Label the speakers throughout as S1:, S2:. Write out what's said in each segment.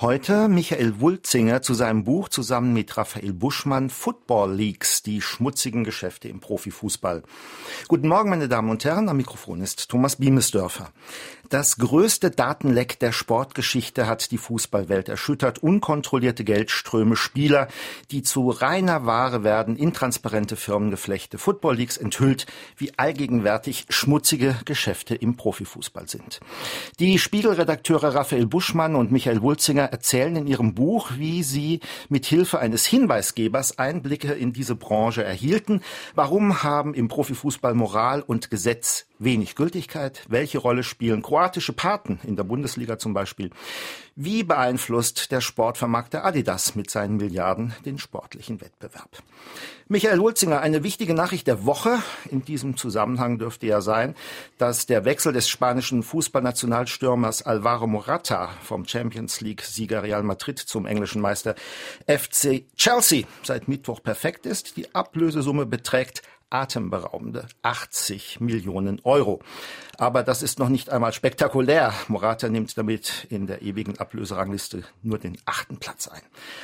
S1: Heute Michael Wulzinger zu seinem Buch zusammen mit Raphael Buschmann Football Leaks, die schmutzigen Geschäfte im Profifußball. Guten Morgen, meine Damen und Herren. Am Mikrofon ist Thomas Biemesdörfer. Das größte Datenleck der Sportgeschichte hat die Fußballwelt erschüttert. Unkontrollierte Geldströme, Spieler, die zu reiner Ware werden, intransparente Firmengeflechte. Football Leaks enthüllt, wie allgegenwärtig schmutzige Geschäfte im Profifußball sind. Die Spiegelredakteure Raphael Buschmann und Michael Wulzinger erzählen in ihrem Buch, wie sie mit Hilfe eines Hinweisgebers Einblicke in diese Branche erhielten. Warum haben im Profifußball Moral und Gesetz wenig Gültigkeit? Welche Rolle spielen kroatische Paten in der Bundesliga zum Beispiel? Wie beeinflusst der Sportvermarkter Adidas mit seinen Milliarden den sportlichen Wettbewerb? Michael Wulzinger, eine wichtige Nachricht der Woche in diesem Zusammenhang dürfte ja sein, dass der Wechsel des spanischen Fußballnationalstürmers Alvaro Morata vom Champions League-Sieger Real Madrid zum englischen Meister FC Chelsea seit Mittwoch perfekt ist. Die Ablösesumme beträgt atemberaubende 80 Millionen Euro. Aber das ist noch nicht einmal spektakulär. Morata nimmt damit in der ewigen Ablöserangliste nur den achten Platz ein.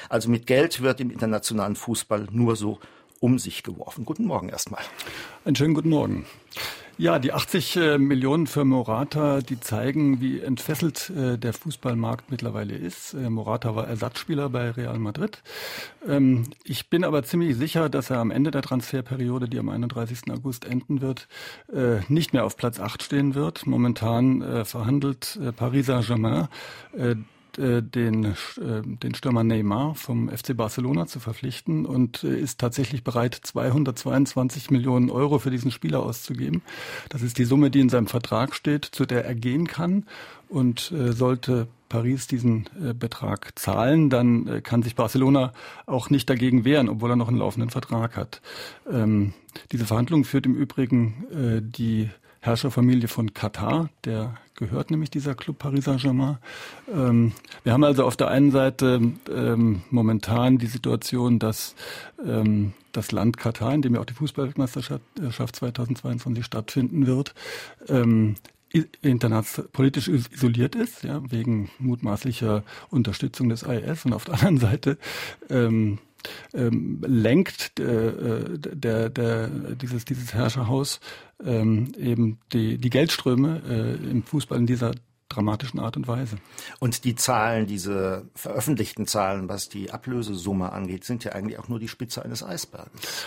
S1: Also mit Geld wird im internationalen Fußball nur so um sich geworfen. Guten Morgen erstmal.
S2: Einen schönen guten Morgen. Ja, die 80 äh, Millionen für Morata, die zeigen, wie entfesselt äh, der Fußballmarkt mittlerweile ist. Äh, Morata war Ersatzspieler bei Real Madrid. Ähm, ich bin aber ziemlich sicher, dass er am Ende der Transferperiode, die am 31. August enden wird, nicht mehr auf Platz 8 stehen wird. Momentan verhandelt Paris Saint-Germain äh, den, äh, den Stürmer Neymar vom FC Barcelona zu verpflichten und äh, ist tatsächlich bereit, 222 Millionen Euro für diesen Spieler auszugeben. Das ist die Summe, die in seinem Vertrag steht, zu der er gehen kann. Und sollte Paris diesen äh, Betrag zahlen, dann äh, kann sich Barcelona auch nicht dagegen wehren, obwohl er noch einen laufenden Vertrag hat. Ähm, diese Verhandlung führt im Übrigen äh, die Herrscherfamilie von Katar, der gehört nämlich dieser Club Paris Saint-Germain. Ähm, wir haben also auf der einen Seite ähm, momentan die Situation, dass ähm, das Land Katar, in dem ja auch die Fußballweltmeisterschaft 2022 stattfinden wird, ähm, politisch isoliert ist, ja, wegen mutmaßlicher Unterstützung des IS und auf der anderen Seite ähm, ähm, lenkt äh, der, der, dieses, dieses Herrscherhaus ähm, eben die, die Geldströme äh, im Fußball in dieser dramatischen Art und Weise.
S1: Und die Zahlen, diese veröffentlichten Zahlen, was die Ablösesumme angeht, sind ja eigentlich auch nur die Spitze eines Eisberges.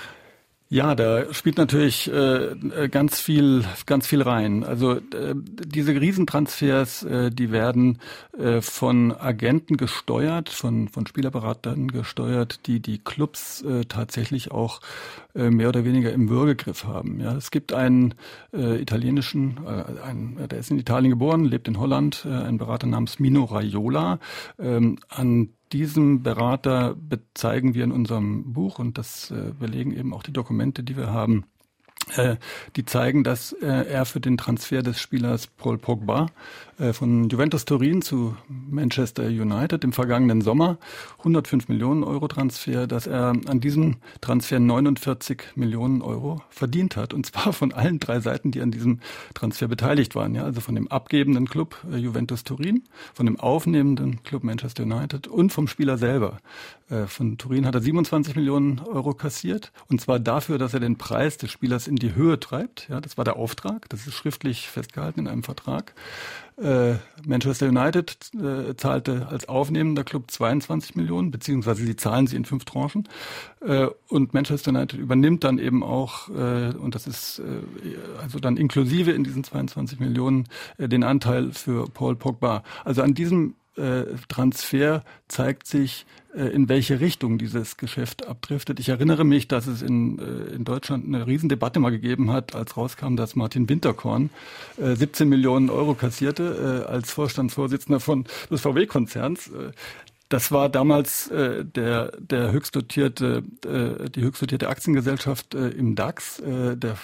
S2: Ja, da spielt natürlich äh, ganz viel, ganz viel rein. Also äh, diese Riesentransfers, äh, die werden äh, von Agenten gesteuert, von von Spielerberatern gesteuert, die die Clubs äh, tatsächlich auch äh, mehr oder weniger im Würgegriff haben. Ja, es gibt einen äh, italienischen, äh, einen, der ist in Italien geboren, lebt in Holland, äh, ein Berater namens Mino Raiola, ähm, an diesem Berater bezeigen wir in unserem Buch, und das äh, belegen eben auch die Dokumente, die wir haben, die zeigen, dass äh, er für den Transfer des Spielers Paul Pogba äh, von Juventus Turin zu Manchester United im vergangenen Sommer. 105 Millionen Euro Transfer, dass er an diesem Transfer 49 Millionen Euro verdient hat. Und zwar von allen drei Seiten, die an diesem Transfer beteiligt waren, ja, also von dem abgebenden Club Juventus Turin, von dem aufnehmenden Club Manchester United und vom Spieler selber. Von Turin hat er 27 Millionen Euro kassiert. Und zwar dafür, dass er den Preis des Spielers in die Höhe treibt. Ja, das war der Auftrag. Das ist schriftlich festgehalten in einem Vertrag. Äh, Manchester United äh, zahlte als aufnehmender Club 22 Millionen, beziehungsweise sie zahlen sie in fünf Tranchen. Äh, und Manchester United übernimmt dann eben auch, äh, und das ist äh, also dann inklusive in diesen 22 Millionen, äh, den Anteil für Paul Pogba. Also an diesem Transfer zeigt sich, äh, in welche Richtung dieses Geschäft abdriftet. Ich erinnere mich, dass es in, äh, in Deutschland eine Riesendebatte mal gegeben hat, als rauskam, dass Martin Winterkorn 17 Millionen Euro kassierte als Vorstandsvorsitzender von des VW-Konzerns. Das war damals äh, der, der höchstdotierte, äh, die höchstdotierte Aktiengesellschaft äh, im DAX. Äh, der äh,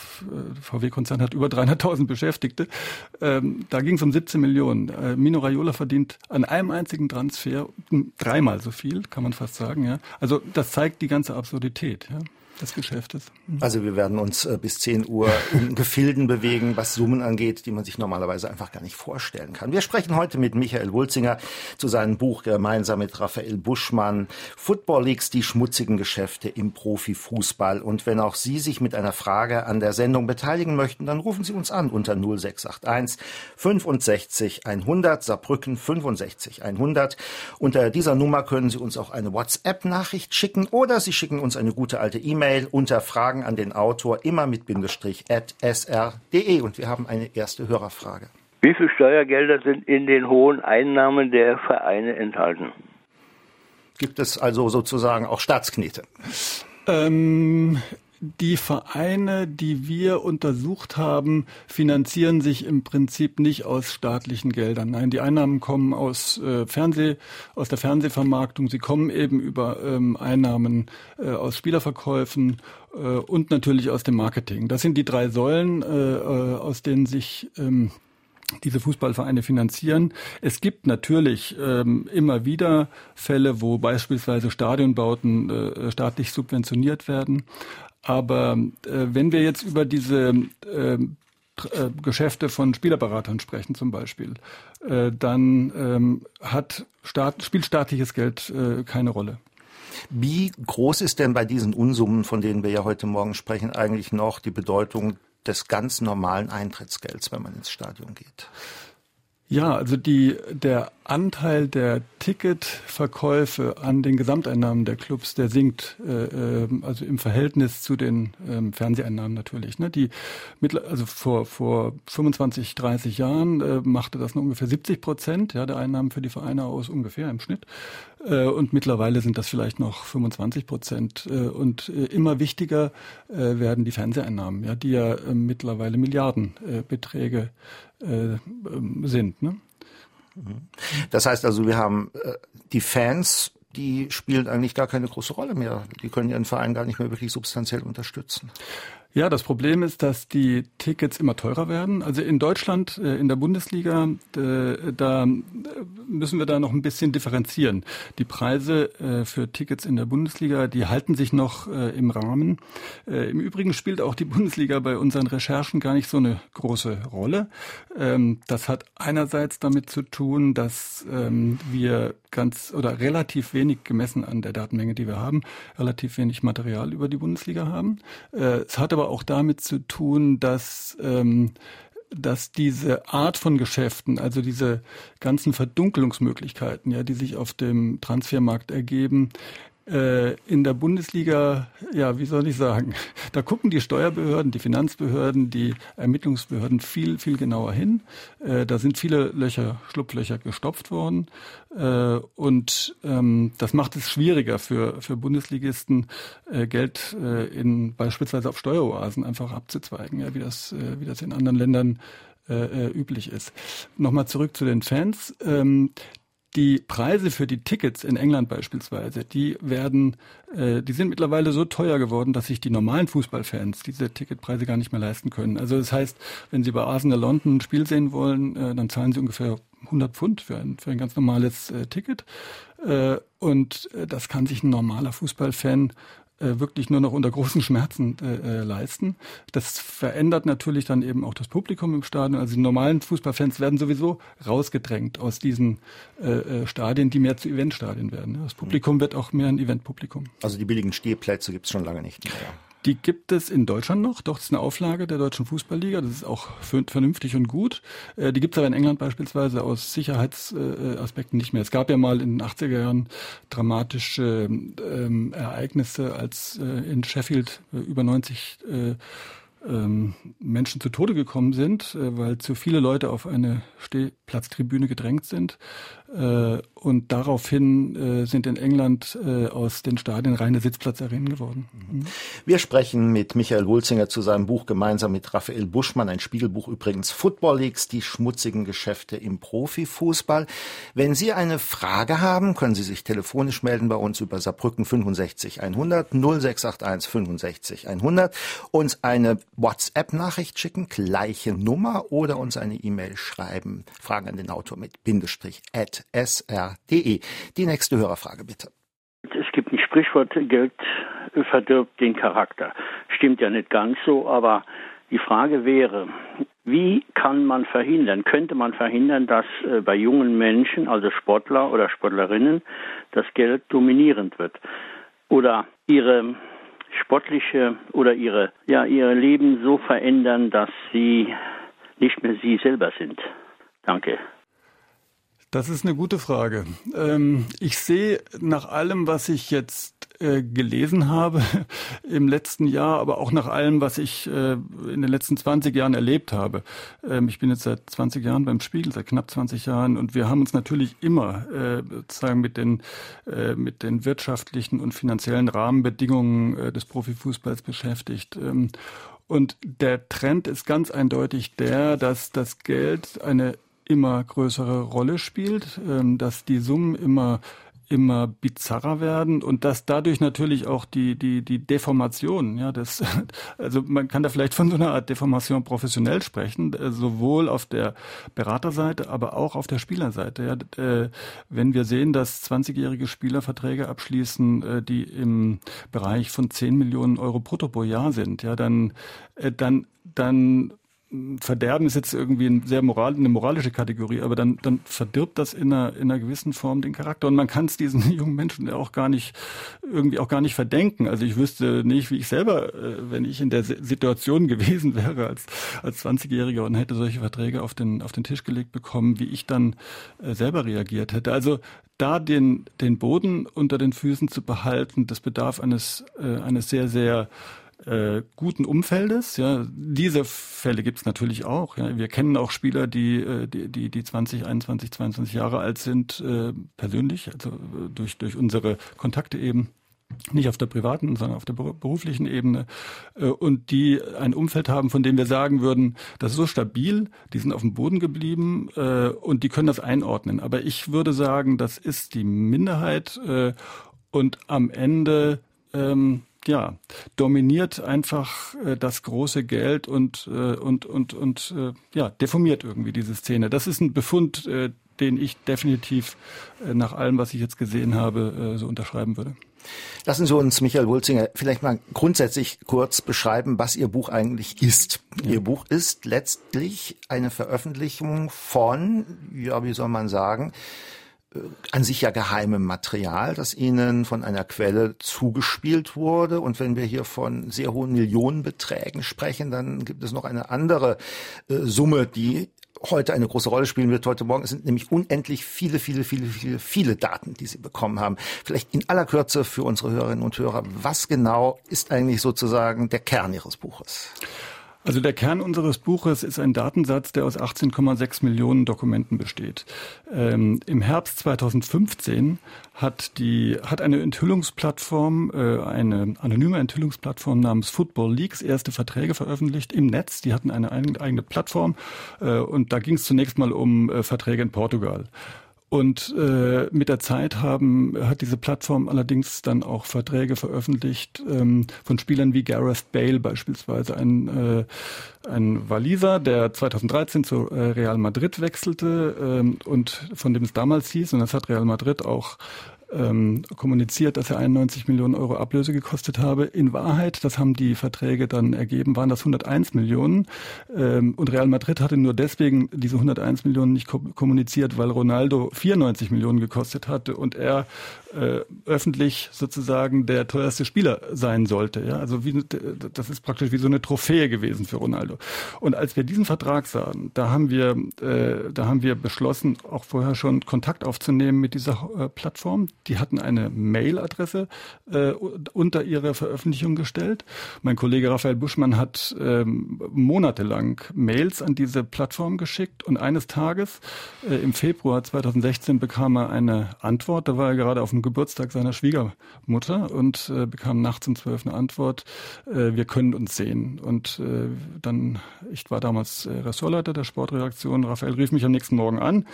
S2: VW-Konzern hat über 300.000 Beschäftigte. Ähm, da ging es um 17 Millionen. Äh, Mino Raiola verdient an einem einzigen Transfer dreimal so viel, kann man fast sagen. Ja. Also das zeigt die ganze Absurdität. Ja. Des Geschäftes.
S1: Mhm. Also wir werden uns äh, bis 10 Uhr in Gefilden bewegen, was Summen angeht, die man sich normalerweise einfach gar nicht vorstellen kann. Wir sprechen heute mit Michael Wulzinger zu seinem Buch gemeinsam mit Raphael Buschmann Football Leagues, die schmutzigen Geschäfte im Profifußball. Und wenn auch Sie sich mit einer Frage an der Sendung beteiligen möchten, dann rufen Sie uns an unter 0681 65 100 Saarbrücken 65 100. Unter dieser Nummer können Sie uns auch eine WhatsApp-Nachricht schicken oder Sie schicken uns eine gute alte E-Mail unter Fragen an den Autor immer mit Bindestrich at sr.de. Und wir haben eine erste Hörerfrage.
S3: Wie viele Steuergelder sind in den hohen Einnahmen der Vereine enthalten?
S1: Gibt es also sozusagen auch Staatsknete?
S2: Ähm, die Vereine, die wir untersucht haben, finanzieren sich im Prinzip nicht aus staatlichen Geldern. Nein, die Einnahmen kommen aus äh, Fernseh, aus der Fernsehvermarktung. Sie kommen eben über ähm, Einnahmen äh, aus Spielerverkäufen äh, und natürlich aus dem Marketing. Das sind die drei Säulen, äh, äh, aus denen sich ähm, diese Fußballvereine finanzieren. Es gibt natürlich ähm, immer wieder Fälle, wo beispielsweise Stadionbauten äh, staatlich subventioniert werden. Aber äh, wenn wir jetzt über diese äh, äh, Geschäfte von Spielerberatern sprechen zum Beispiel, äh, dann ähm, hat Staat, spielt staatliches Geld äh, keine Rolle.
S1: Wie groß ist denn bei diesen Unsummen, von denen wir ja heute Morgen sprechen, eigentlich noch die Bedeutung des ganz normalen Eintrittsgelds, wenn man ins Stadion geht?
S2: Ja, also die, der Anteil der Ticketverkäufe an den Gesamteinnahmen der Clubs, der sinkt, äh, ähm, also im Verhältnis zu den ähm, Fernseheinnahmen natürlich. Ne? Die mittler, also vor vor 25, 30 Jahren äh, machte das nur ungefähr 70 Prozent ja, der Einnahmen für die Vereine aus ungefähr im Schnitt. Äh, und mittlerweile sind das vielleicht noch 25 Prozent. Äh, und äh, immer wichtiger äh, werden die Fernseheinnahmen, ja, die ja äh, mittlerweile Milliardenbeträge äh, ähm, sind. Ne?
S1: Das heißt also, wir haben äh, die Fans, die spielen eigentlich gar keine große Rolle mehr. Die können ihren Verein gar nicht mehr wirklich substanziell unterstützen.
S2: Ja, das Problem ist, dass die Tickets immer teurer werden. Also in Deutschland, äh, in der Bundesliga, äh, da müssen wir da noch ein bisschen differenzieren. Die Preise äh, für Tickets in der Bundesliga, die halten sich noch im Rahmen. Im Übrigen spielt auch die Bundesliga bei unseren Recherchen gar nicht so eine große Rolle. Ähm, das hat einerseits damit zu tun, dass ähm, wir ganz oder relativ wenig gemessen an der Datenmenge, die wir haben, relativ wenig Material über die Bundesliga haben. Es hat aber auch damit zu tun, dass ähm, dass diese Art von Geschäften, also diese ganzen Verdunkelungsmöglichkeiten, ja, die sich auf dem Transfermarkt ergeben, äh, in der Bundesliga, ja, wie soll ich sagen, da gucken die Steuerbehörden, die Finanzbehörden, die Ermittlungsbehörden viel, viel genauer hin. Äh, da sind viele Löcher, Schlupflöcher gestopft worden. Äh, und ähm, das macht es schwieriger für, für Bundesligisten, Geld in beispielsweise auf Steueroasen einfach abzuzweigen, ja, wie das, wie das in anderen Ländern üblich ist. Nochmal zurück zu den Fans. Ähm, die Preise für die Tickets in England beispielsweise, die werden, äh, die sind mittlerweile so teuer geworden, dass sich die normalen Fußballfans diese Ticketpreise gar nicht mehr leisten können. Also das heißt, wenn Sie bei Arsenal London ein Spiel sehen wollen, äh, dann zahlen Sie ungefähr 100 Pfund für ein, für ein ganz normales äh, Ticket. Äh, und äh, das kann sich ein normaler Fußballfan äh, wirklich nur noch unter großen Schmerzen äh, äh, leisten. Das verändert natürlich dann eben auch das Publikum im Stadion. Also die normalen Fußballfans werden sowieso rausgedrängt aus diesen äh, äh Stadien, die mehr zu Eventstadien werden. Das Publikum wird auch mehr ein Eventpublikum.
S1: Also die billigen Stehplätze gibt es schon lange nicht mehr.
S2: Die gibt es in Deutschland noch. Doch, das ist eine Auflage der Deutschen Fußballliga. Das ist auch vernünftig und gut. Äh, die gibt es aber in England beispielsweise aus Sicherheitsaspekten nicht mehr. Es gab ja mal in den 80er Jahren dramatische ähm, Ereignisse, als äh, in Sheffield äh, über 90 äh, ähm, Menschen zu Tode gekommen sind, äh, weil zu viele Leute auf eine Stehplatztribüne gedrängt sind. Äh, und daraufhin äh, sind in England äh, aus den Stadien reine Sitzplatzarenen geworden.
S1: Mhm. Wir sprechen mit Michael Wulzinger zu seinem Buch gemeinsam mit Raphael Buschmann, ein Spiegelbuch übrigens Football Leagues, die schmutzigen Geschäfte im Profifußball. Wenn Sie eine Frage haben, können Sie sich telefonisch melden bei uns über Saarbrücken 65 100 0681 65 100 uns eine WhatsApp-Nachricht schicken, gleiche Nummer oder uns eine E-Mail schreiben. Fragen an den Autor mit Bindestrich at sr.de. Die nächste Hörerfrage bitte.
S3: Es gibt einen
S4: Sprichwort Geld verdirbt den Charakter. Stimmt ja nicht ganz so, aber die Frage wäre, wie kann man verhindern, könnte man verhindern, dass äh, bei jungen Menschen, also Sportler oder Sportlerinnen, das Geld dominierend wird oder ihre sportliche oder ihre, ja, ihr Leben so verändern, dass sie nicht mehr sie selber sind? Danke.
S2: Das ist eine gute Frage. Ähm, ich sehe nach allem, was ich jetzt äh, gelesen habe im letzten Jahr, aber auch nach allem, was ich äh, in den letzten 20 Jahren erlebt habe. Ähm, ich bin jetzt seit 20 Jahren beim Spiegel, seit knapp 20 Jahren und wir haben uns natürlich immer äh, sozusagen mit den, mit den wirtschaftlichen und finanziellen Rahmenbedingungen des Profifußballs beschäftigt. Ähm, und der Trend ist ganz eindeutig der, dass das Geld eine immer größere Rolle spielt, ähm, dass die Summen immer immer bizarrer werden und dass dadurch natürlich auch die die die Deformation ja das also man kann da vielleicht von so einer Art Deformation professionell sprechen äh, sowohl auf der Beraterseite aber auch auf der Spielerseite ja. Äh, wenn wir sehen dass 20-jährige Spieler Verträge abschließen äh, die im Bereich von 10 Millionen Euro brutto pro Jahr sind ja dann dann dann Verderben ist jetzt irgendwie ein sehr moral, eine moralische Kategorie, aber dann, dann verdirbt das in einer, in einer gewissen Form den Charakter. Und man kann es diesen jungen Menschen auch gar nicht, irgendwie auch gar nicht verdenken. Also ich wüsste nicht, wie ich selber, äh, wenn ich in der Situation gewesen wäre als, als 20-Jähriger und hätte solche Verträge auf den, auf den Tisch gelegt bekommen, wie ich dann äh, selber reagiert hätte. Also da den, den Boden unter den Füßen zu behalten, das bedarf eines, äh, eines sehr, sehr äh, guten Umfeldes. Ja, diese Fälle gibt es natürlich auch. Ja. Wir kennen auch Spieler, die, äh, die, die, die 20, 21, 22 Jahre alt sind, äh, persönlich, also äh, durch, durch unsere Kontakte eben nicht auf der privaten, sondern auf der beruflichen Ebene äh, und die ein Umfeld haben, von dem wir sagen würden, das ist so stabil, die sind auf dem Boden geblieben und die können das einordnen. Aber ich würde sagen, das ist die Minderheit und am Ende ähm, ja, dominiert einfach äh, das große Geld und, äh, und, und, und äh, ja, deformiert irgendwie diese Szene. Das ist ein Befund, äh, den ich definitiv äh, nach allem, was ich jetzt gesehen habe, äh, so unterschreiben würde.
S1: Lassen Sie uns, Michael Wulzinger, vielleicht mal grundsätzlich kurz beschreiben, was Ihr Buch eigentlich ist. Ja. Ihr Buch ist letztlich eine Veröffentlichung von, ja, wie soll man sagen, an sich ja geheimem Material, das ihnen von einer Quelle zugespielt wurde. Und wenn wir hier von sehr hohen Millionenbeträgen sprechen, dann gibt es noch eine andere äh, Summe, die heute eine große Rolle spielen wird heute Morgen. Es sind nämlich unendlich viele, viele, viele, viele, viele Daten, die Sie bekommen haben. Vielleicht in aller Kürze für unsere Hörerinnen und Hörer, was genau ist eigentlich sozusagen der Kern Ihres Buches?
S2: Also der Kern unseres Buches ist ein Datensatz, der aus 18,6 Millionen Dokumenten besteht. Ähm, Im Herbst 2015 hat die hat eine Enthüllungsplattform, äh, eine anonyme Enthüllungsplattform namens Football Leaks erste Verträge veröffentlicht im Netz. Die hatten eine eigene Plattform äh, und da ging es zunächst mal um äh, Verträge in Portugal. Und äh, mit der Zeit haben, hat diese Plattform allerdings dann auch Verträge veröffentlicht ähm, von Spielern wie Gareth Bale beispielsweise, ein, äh, ein Waliser, der 2013 zu äh, Real Madrid wechselte ähm, und von dem es damals hieß, und das hat Real Madrid auch ähm, kommuniziert, dass er 91 Millionen Euro Ablöse gekostet habe. In Wahrheit, das haben die Verträge dann ergeben, waren das 101 Millionen. Ähm, und Real Madrid hatte nur deswegen diese 101 Millionen nicht kommuniziert, weil Ronaldo 94 Millionen gekostet hatte und er äh, öffentlich sozusagen der teuerste Spieler sein sollte. Ja? Also wie, das ist praktisch wie so eine Trophäe gewesen für Ronaldo. Und als wir diesen Vertrag sahen, da haben wir, äh, da haben wir beschlossen, auch vorher schon Kontakt aufzunehmen mit dieser äh, Plattform. Die hatten eine Mailadresse äh, unter ihrer Veröffentlichung gestellt. Mein Kollege Raphael Buschmann hat ähm, monatelang Mails an diese Plattform geschickt und eines Tages äh, im Februar 2016 bekam er eine Antwort. Da war er gerade auf dem Geburtstag seiner Schwiegermutter und äh, bekam nachts um zwölf eine Antwort, äh, wir können uns sehen. Und äh, dann, ich war damals äh, Ressortleiter der Sportredaktion, Raphael rief mich am nächsten Morgen an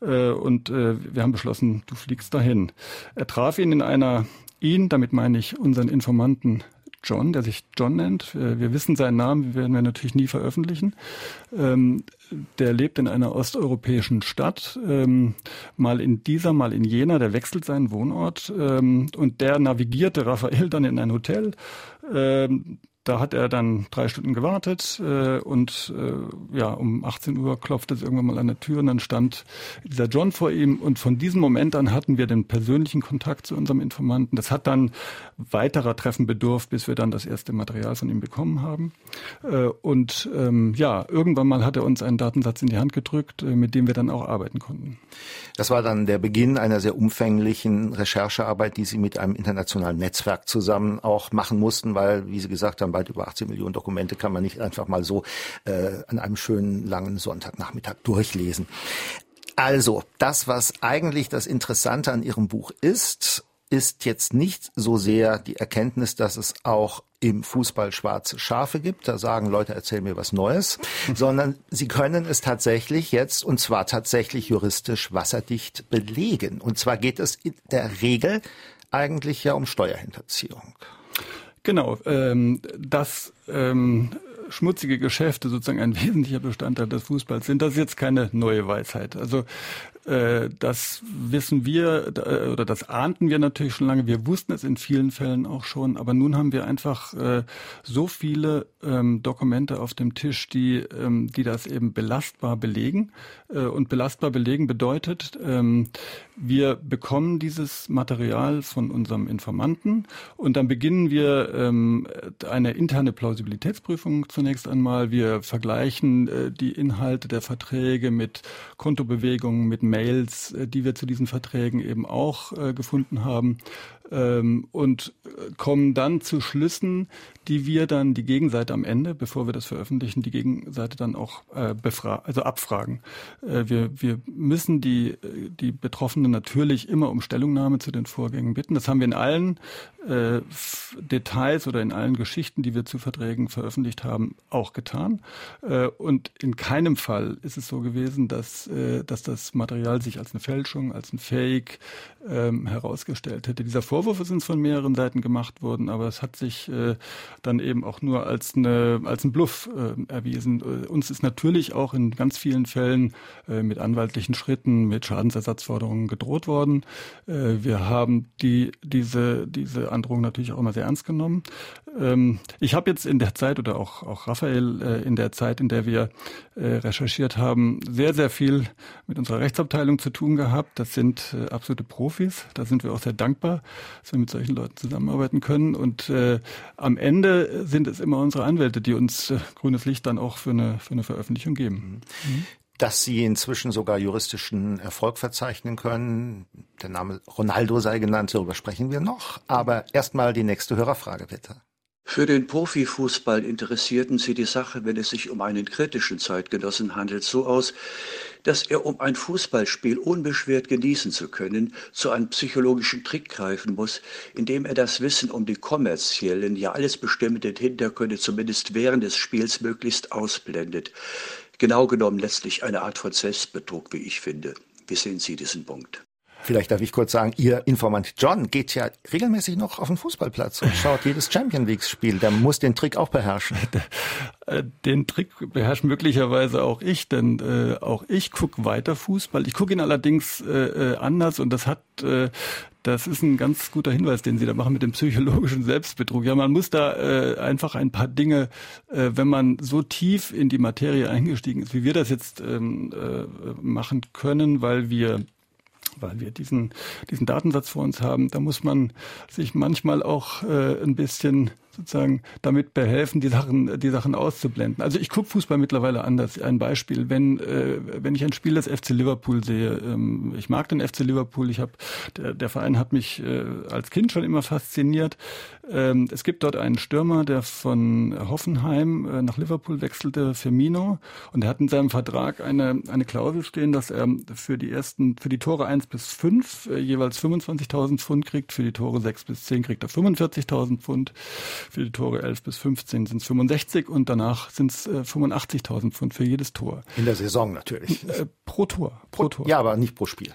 S2: äh, und äh, wir haben beschlossen, du fliegst dahin. Er traf ihn in einer, ihn, damit meine ich unseren Informanten John, der sich John nennt. Wir wissen seinen Namen, werden wir natürlich nie veröffentlichen. Ähm, der lebt in einer osteuropäischen Stadt, ähm, mal in dieser, mal in jener, der wechselt seinen Wohnort ähm, und der navigierte Raphael dann in ein Hotel. Da hat er dann drei Stunden gewartet äh, und äh, ja, um 18 Uhr klopfte es irgendwann mal an der Tür und dann stand dieser John vor ihm und von diesem Moment an hatten wir den persönlichen Kontakt zu unserem Informanten. Das hat dann weiterer Treffen bedurft, bis wir dann das erste Material von ihm bekommen haben. Äh, und ähm, ja, irgendwann mal hat er uns einen Datensatz in die Hand gedrückt, äh, mit dem wir dann auch arbeiten konnten.
S1: Das war dann der Beginn einer sehr umfänglichen Recherchearbeit, die Sie mit einem internationalen Netzwerk zusammen auch machen mussten, weil, wie Sie gesagt haben, weit über 18 Millionen Dokumente kann man nicht einfach mal so äh, an einem schönen langen Sonntagnachmittag durchlesen. Also, das, was eigentlich das Interessante an Ihrem Buch ist, ist jetzt nicht so sehr die Erkenntnis, dass es auch im Fußball schwarze Schafe gibt. Da sagen Leute, erzähl mir was Neues, sondern sie können es tatsächlich jetzt und zwar tatsächlich juristisch wasserdicht belegen. Und zwar geht es in der Regel eigentlich ja um Steuerhinterziehung.
S2: Genau, ähm, dass ähm, schmutzige Geschäfte sozusagen ein wesentlicher Bestandteil des Fußballs sind, das ist jetzt keine neue Weisheit. Also äh, das wissen wir äh, oder das ahnten wir natürlich schon lange. Wir wussten es in vielen Fällen auch schon, aber nun haben wir einfach äh, so viele ähm, Dokumente auf dem Tisch, die, ähm, die das eben belastbar belegen. Und belastbar belegen bedeutet, ähm, wir bekommen dieses Material von unserem Informanten und dann beginnen wir eine interne Plausibilitätsprüfung zunächst einmal. Wir vergleichen die Inhalte der Verträge mit Kontobewegungen, mit Mails, äh, die wir zu diesen Verträgen eben auch äh, gefunden haben ähm, und äh, kommen dann zu Schlüssen, die wir dann die Gegenseite am Ende, bevor wir das veröffentlichen, die Gegenseite dann auch äh, befra also abfragen. Äh, wir, wir müssen die, die Betroffenen natürlich immer um Stellungnahme zu den Vorgängen bitten. Das haben wir in allen äh, Details oder in allen Geschichten, die wir zu Verträgen veröffentlicht haben, auch getan. Äh, und in keinem Fall ist es so gewesen, dass, äh, dass das Material sich als eine Fälschung, als ein Fake ähm, herausgestellt hätte. Dieser Vorwurf ist uns von mehreren Seiten gemacht worden, aber es hat sich äh, dann eben auch nur als, eine, als ein Bluff erwiesen. Uns ist natürlich auch in ganz vielen Fällen mit anwaltlichen Schritten, mit Schadensersatzforderungen gedroht worden. Wir haben die, diese, diese Androhung natürlich auch immer sehr ernst genommen. Ähm, ich habe jetzt in der Zeit oder auch, auch Raphael äh, in der Zeit, in der wir äh, recherchiert haben, sehr, sehr viel mit unserer Rechtsabteilung zu tun gehabt. Das sind äh, absolute Profis. Da sind wir auch sehr dankbar, dass wir mit solchen Leuten zusammenarbeiten können. Und äh, am Ende sind es immer unsere Anwälte, die uns äh, grünes Licht dann auch für eine, für eine Veröffentlichung geben. Mhm.
S1: Dass Sie inzwischen sogar juristischen Erfolg verzeichnen können. Der Name Ronaldo sei genannt, darüber sprechen wir noch. Aber erstmal die nächste Hörerfrage, bitte.
S5: Für den Profifußball interessierten sie die Sache, wenn es sich um einen kritischen Zeitgenossen handelt, so aus, dass er, um ein Fußballspiel unbeschwert genießen zu können, zu einem psychologischen Trick greifen muss, indem er das Wissen um die kommerziellen, ja alles bestimmenden Hintergründe zumindest während des Spiels möglichst ausblendet. Genau genommen letztlich eine Art von Selbstbetrug, wie ich finde. Wie sehen Sie diesen Punkt?
S1: Vielleicht darf ich kurz sagen, Ihr Informant John geht ja regelmäßig noch auf den Fußballplatz und schaut jedes Champion League Spiel. Der muss den Trick auch beherrschen.
S2: Äh, den Trick beherrscht möglicherweise auch ich, denn äh, auch ich gucke weiter Fußball. Ich gucke ihn allerdings äh, äh, anders und das hat äh, das ist ein ganz guter Hinweis, den Sie da machen mit dem psychologischen Selbstbetrug. Ja, man muss da äh, einfach ein paar Dinge, äh, wenn man so tief in die Materie eingestiegen ist, wie wir das jetzt ähm, äh, machen können, weil wir weil wir diesen, diesen Datensatz vor uns haben, da muss man sich manchmal auch äh, ein bisschen sozusagen damit behelfen, die Sachen, die Sachen auszublenden. Also ich gucke Fußball mittlerweile anders. Ein Beispiel, wenn, äh, wenn ich ein Spiel des FC Liverpool sehe, ähm, ich mag den FC Liverpool, ich habe, der, der Verein hat mich äh, als Kind schon immer fasziniert. Ähm, es gibt dort einen Stürmer, der von Hoffenheim äh, nach Liverpool wechselte, Firmino, und er hat in seinem Vertrag eine, eine Klausel stehen, dass er für die ersten, für die Tore eins bis fünf äh, jeweils 25.000 Pfund kriegt, für die Tore sechs bis zehn kriegt er 45.000 Pfund. Für die Tore 11 bis 15 sind es 65 und danach sind es äh, 85.000 Pfund für jedes Tor.
S1: In der Saison natürlich.
S2: Äh, pro Tor.
S1: Pro, Tor. Ja, aber nicht pro Spiel.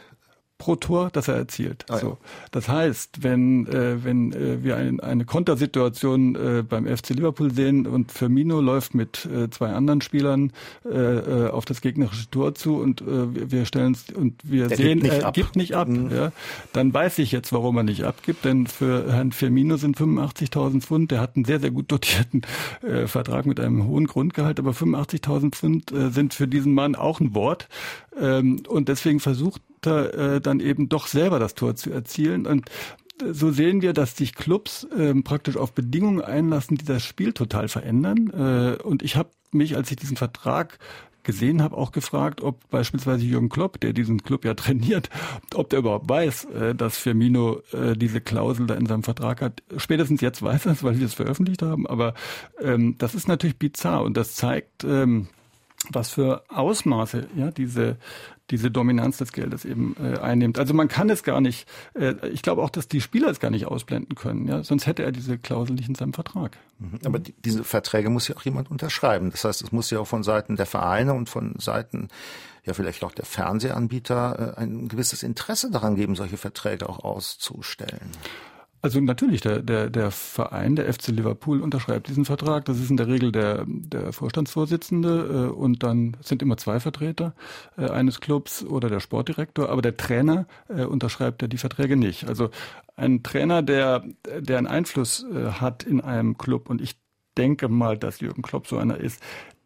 S2: Pro Tor, das er erzielt. Ah, ja. so. Das heißt, wenn, äh, wenn äh, wir ein, eine Kontersituation äh, beim FC Liverpool sehen und Firmino läuft mit äh, zwei anderen Spielern äh, äh auf das gegnerische Tor zu und äh, wir stellen und wir Der sehen, er gibt nicht ab, mhm. ja, dann weiß ich jetzt, warum er nicht abgibt, denn für Herrn Firmino sind 85.000 Pfund, der hat einen sehr, sehr gut dotierten äh, Vertrag mit einem hohen Grundgehalt, aber 85.000 Pfund äh, sind für diesen Mann auch ein Wort ähm, und deswegen versucht er äh, dann eben doch selber das Tor zu erzielen und so sehen wir, dass sich Clubs ähm, praktisch auf Bedingungen einlassen, die das Spiel total verändern. Äh, und ich habe mich, als ich diesen Vertrag gesehen habe, auch gefragt, ob beispielsweise Jürgen Klopp, der diesen Club ja trainiert, ob der überhaupt weiß, äh, dass Firmino äh, diese Klausel da in seinem Vertrag hat. Spätestens jetzt weiß er es, weil wir es veröffentlicht haben. Aber ähm, das ist natürlich bizarr und das zeigt, ähm, was für Ausmaße ja diese diese Dominanz des Geldes eben äh, einnimmt. Also man kann es gar nicht, äh, ich glaube auch, dass die Spieler es gar nicht ausblenden können, ja, sonst hätte er diese Klausel nicht in seinem Vertrag.
S1: Mhm. Aber die, diese Verträge muss ja auch jemand unterschreiben. Das heißt, es muss ja auch von Seiten der Vereine und von Seiten ja vielleicht auch der Fernsehanbieter äh, ein gewisses Interesse daran geben, solche Verträge auch auszustellen.
S2: Also natürlich, der, der, der Verein, der FC Liverpool, unterschreibt diesen Vertrag. Das ist in der Regel der, der Vorstandsvorsitzende äh, und dann sind immer zwei Vertreter äh, eines Clubs oder der Sportdirektor, aber der Trainer äh, unterschreibt ja die Verträge nicht. Also ein Trainer, der, der einen Einfluss äh, hat in einem Club und ich denke mal, dass Jürgen Klopp so einer ist,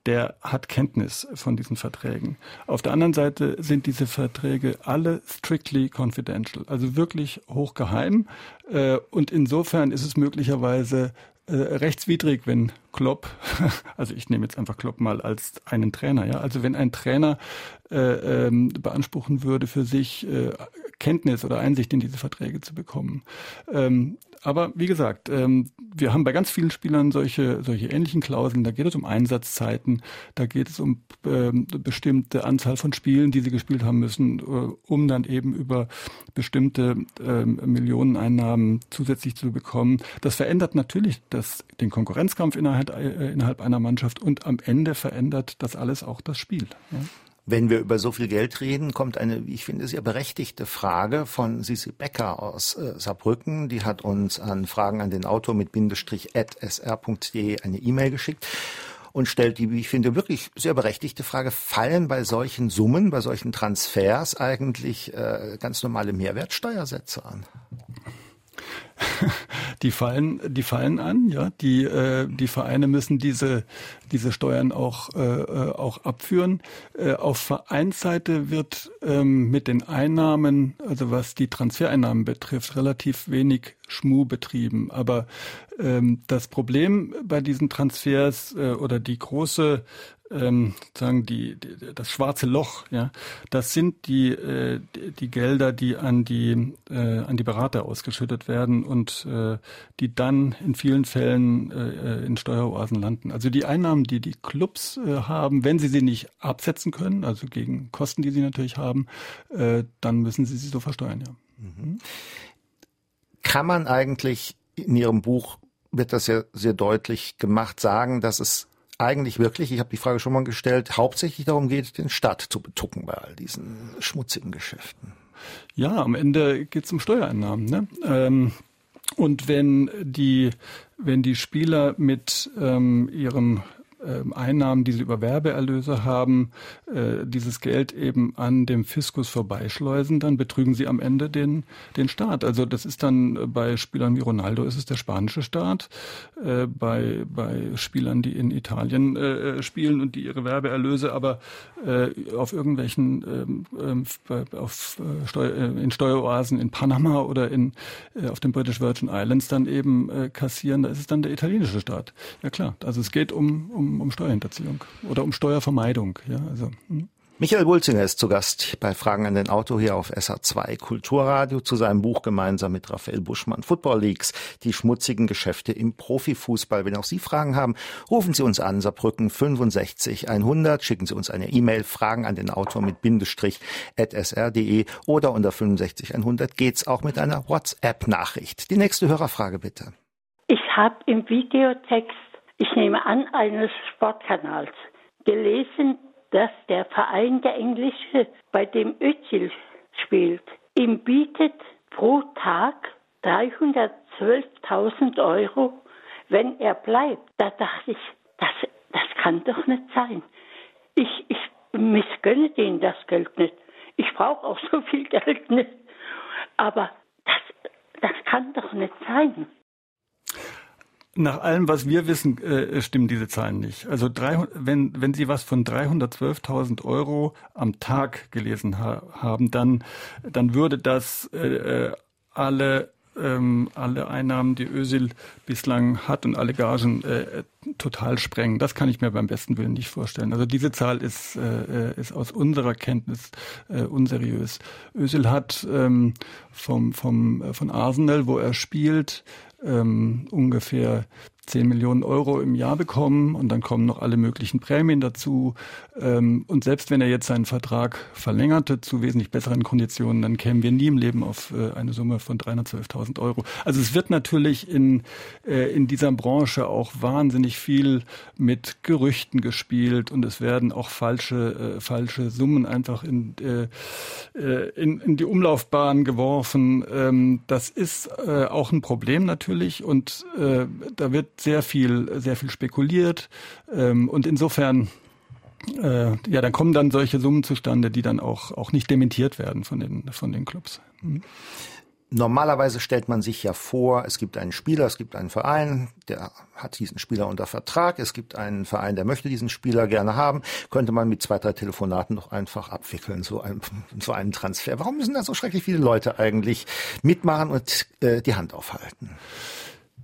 S2: der hat Kenntnis von diesen Verträgen. Auf der anderen Seite sind diese Verträge alle strictly confidential, also wirklich hochgeheim. Äh, und insofern ist es möglicherweise äh, rechtswidrig, wenn Klopp, also ich nehme jetzt einfach Klopp mal als einen Trainer, ja, also wenn ein Trainer äh, ähm, beanspruchen würde, für sich Kenntnis oder Einsicht in diese Verträge zu bekommen. Ähm, aber wie gesagt, ähm, wir haben bei ganz vielen Spielern solche, solche ähnlichen Klauseln. Da geht es um Einsatzzeiten, da geht es um ähm, bestimmte Anzahl von Spielen, die sie gespielt haben müssen, äh, um dann eben über bestimmte ähm, Millioneneinnahmen zusätzlich zu bekommen. Das verändert natürlich das, den Konkurrenzkampf innerhalb, äh, innerhalb einer Mannschaft und am Ende verändert das alles auch das Spiel. Ja.
S1: Wenn wir über so viel Geld reden, kommt eine, ich finde, sehr berechtigte Frage von Sisi Becker aus äh, Saarbrücken. Die hat uns an Fragen an den Autor mit Bindestrich sr.de eine E-Mail geschickt und stellt die, wie ich finde, wirklich sehr berechtigte Frage, fallen bei solchen Summen, bei solchen Transfers eigentlich äh, ganz normale Mehrwertsteuersätze an?
S2: die fallen, die fallen an, ja. Die, äh, die Vereine müssen diese, diese Steuern auch, äh, auch abführen. Äh, auf Vereinsseite wird ähm, mit den Einnahmen, also was die Transfereinnahmen betrifft, relativ wenig Schmu betrieben. Aber ähm, das Problem bei diesen Transfers äh, oder die große ähm, die, die, das schwarze Loch, ja, das sind die, äh, die, Gelder, die an die äh, an die Berater ausgeschüttet werden und äh, die dann in vielen Fällen in Steueroasen landen. Also die Einnahmen, die die Clubs haben, wenn sie sie nicht absetzen können, also gegen Kosten, die sie natürlich haben, dann müssen sie sie so versteuern, ja. Mhm.
S1: Kann man eigentlich in Ihrem Buch wird das ja sehr deutlich gemacht, sagen, dass es eigentlich wirklich, ich habe die Frage schon mal gestellt, hauptsächlich darum geht, den Staat zu betucken bei all diesen schmutzigen Geschäften.
S2: Ja, am Ende geht es um Steuereinnahmen. Ne? Ähm, und wenn die, wenn die Spieler mit ähm, ihrem Einnahmen, die sie über Werbeerlöse haben, äh, dieses Geld eben an dem Fiskus vorbeischleusen, dann betrügen sie am Ende den, den Staat. Also das ist dann äh, bei Spielern wie Ronaldo ist es der spanische Staat, äh, bei, bei Spielern, die in Italien spielen und die ihre Werbeerlöse aber auf irgendwelchen ähm, ähm, auf Steuer, in Steueroasen in Panama oder in auf den British Virgin Islands dann eben kassieren, da ist es dann der italienische Staat. Ja klar, also es geht um, um um, Steuerhinterziehung oder um Steuervermeidung. Ja, also, hm.
S1: Michael Wulzinger ist zu Gast bei Fragen an den Auto hier auf SA2 Kulturradio zu seinem Buch gemeinsam mit Raphael Buschmann Football Leagues, die schmutzigen Geschäfte im Profifußball. Wenn auch Sie Fragen haben, rufen Sie uns an, Saarbrücken 65 100, schicken Sie uns eine E-Mail, Fragen an den Autor mit Bindestrich at sr.de oder unter 65 100 geht's auch mit einer WhatsApp-Nachricht. Die nächste Hörerfrage bitte.
S6: Ich habe im Videotext ich nehme an, eines Sportkanals, gelesen, dass der Verein der Englische, bei dem Özil spielt, ihm bietet pro Tag 312.000 Euro, wenn er bleibt. Da dachte ich, das, das kann doch nicht sein. Ich, ich missgönne denen das Geld nicht. Ich brauche auch so viel Geld nicht. Aber das, das kann doch nicht sein.
S2: Nach allem, was wir wissen, äh, stimmen diese Zahlen nicht. Also 300, wenn, wenn Sie was von 312.000 Euro am Tag gelesen ha haben, dann, dann würde das äh, äh alle ähm, alle Einnahmen, die Ösil bislang hat und alle Gagen äh, total sprengen. Das kann ich mir beim besten Willen nicht vorstellen. Also diese Zahl ist, äh, ist aus unserer Kenntnis äh, unseriös. Ösil hat ähm, vom, vom, äh, von Arsenal, wo er spielt, ähm, ungefähr 10 Millionen Euro im Jahr bekommen und dann kommen noch alle möglichen Prämien dazu. Ähm, und selbst wenn er jetzt seinen Vertrag verlängerte zu wesentlich besseren Konditionen, dann kämen wir nie im Leben auf äh, eine Summe von 312.000 Euro. Also es wird natürlich in, äh, in dieser Branche auch wahnsinnig viel mit Gerüchten gespielt und es werden auch falsche, äh, falsche Summen einfach in, in, in die Umlaufbahn geworfen. Ähm, das ist auch ein Problem natürlich und da wird sehr viel, sehr viel spekuliert. Ähm, und insofern, äh, ja, dann kommen dann solche Summen zustande, die dann auch, auch nicht dementiert werden von den, von den Clubs. Mhm.
S1: Normalerweise stellt man sich ja vor, es gibt einen Spieler, es gibt einen Verein, der hat diesen Spieler unter Vertrag, es gibt einen Verein, der möchte diesen Spieler gerne haben, könnte man mit zwei, drei Telefonaten doch einfach abwickeln, so, ein, so einen Transfer. Warum müssen da so schrecklich viele Leute eigentlich mitmachen und äh, die Hand aufhalten?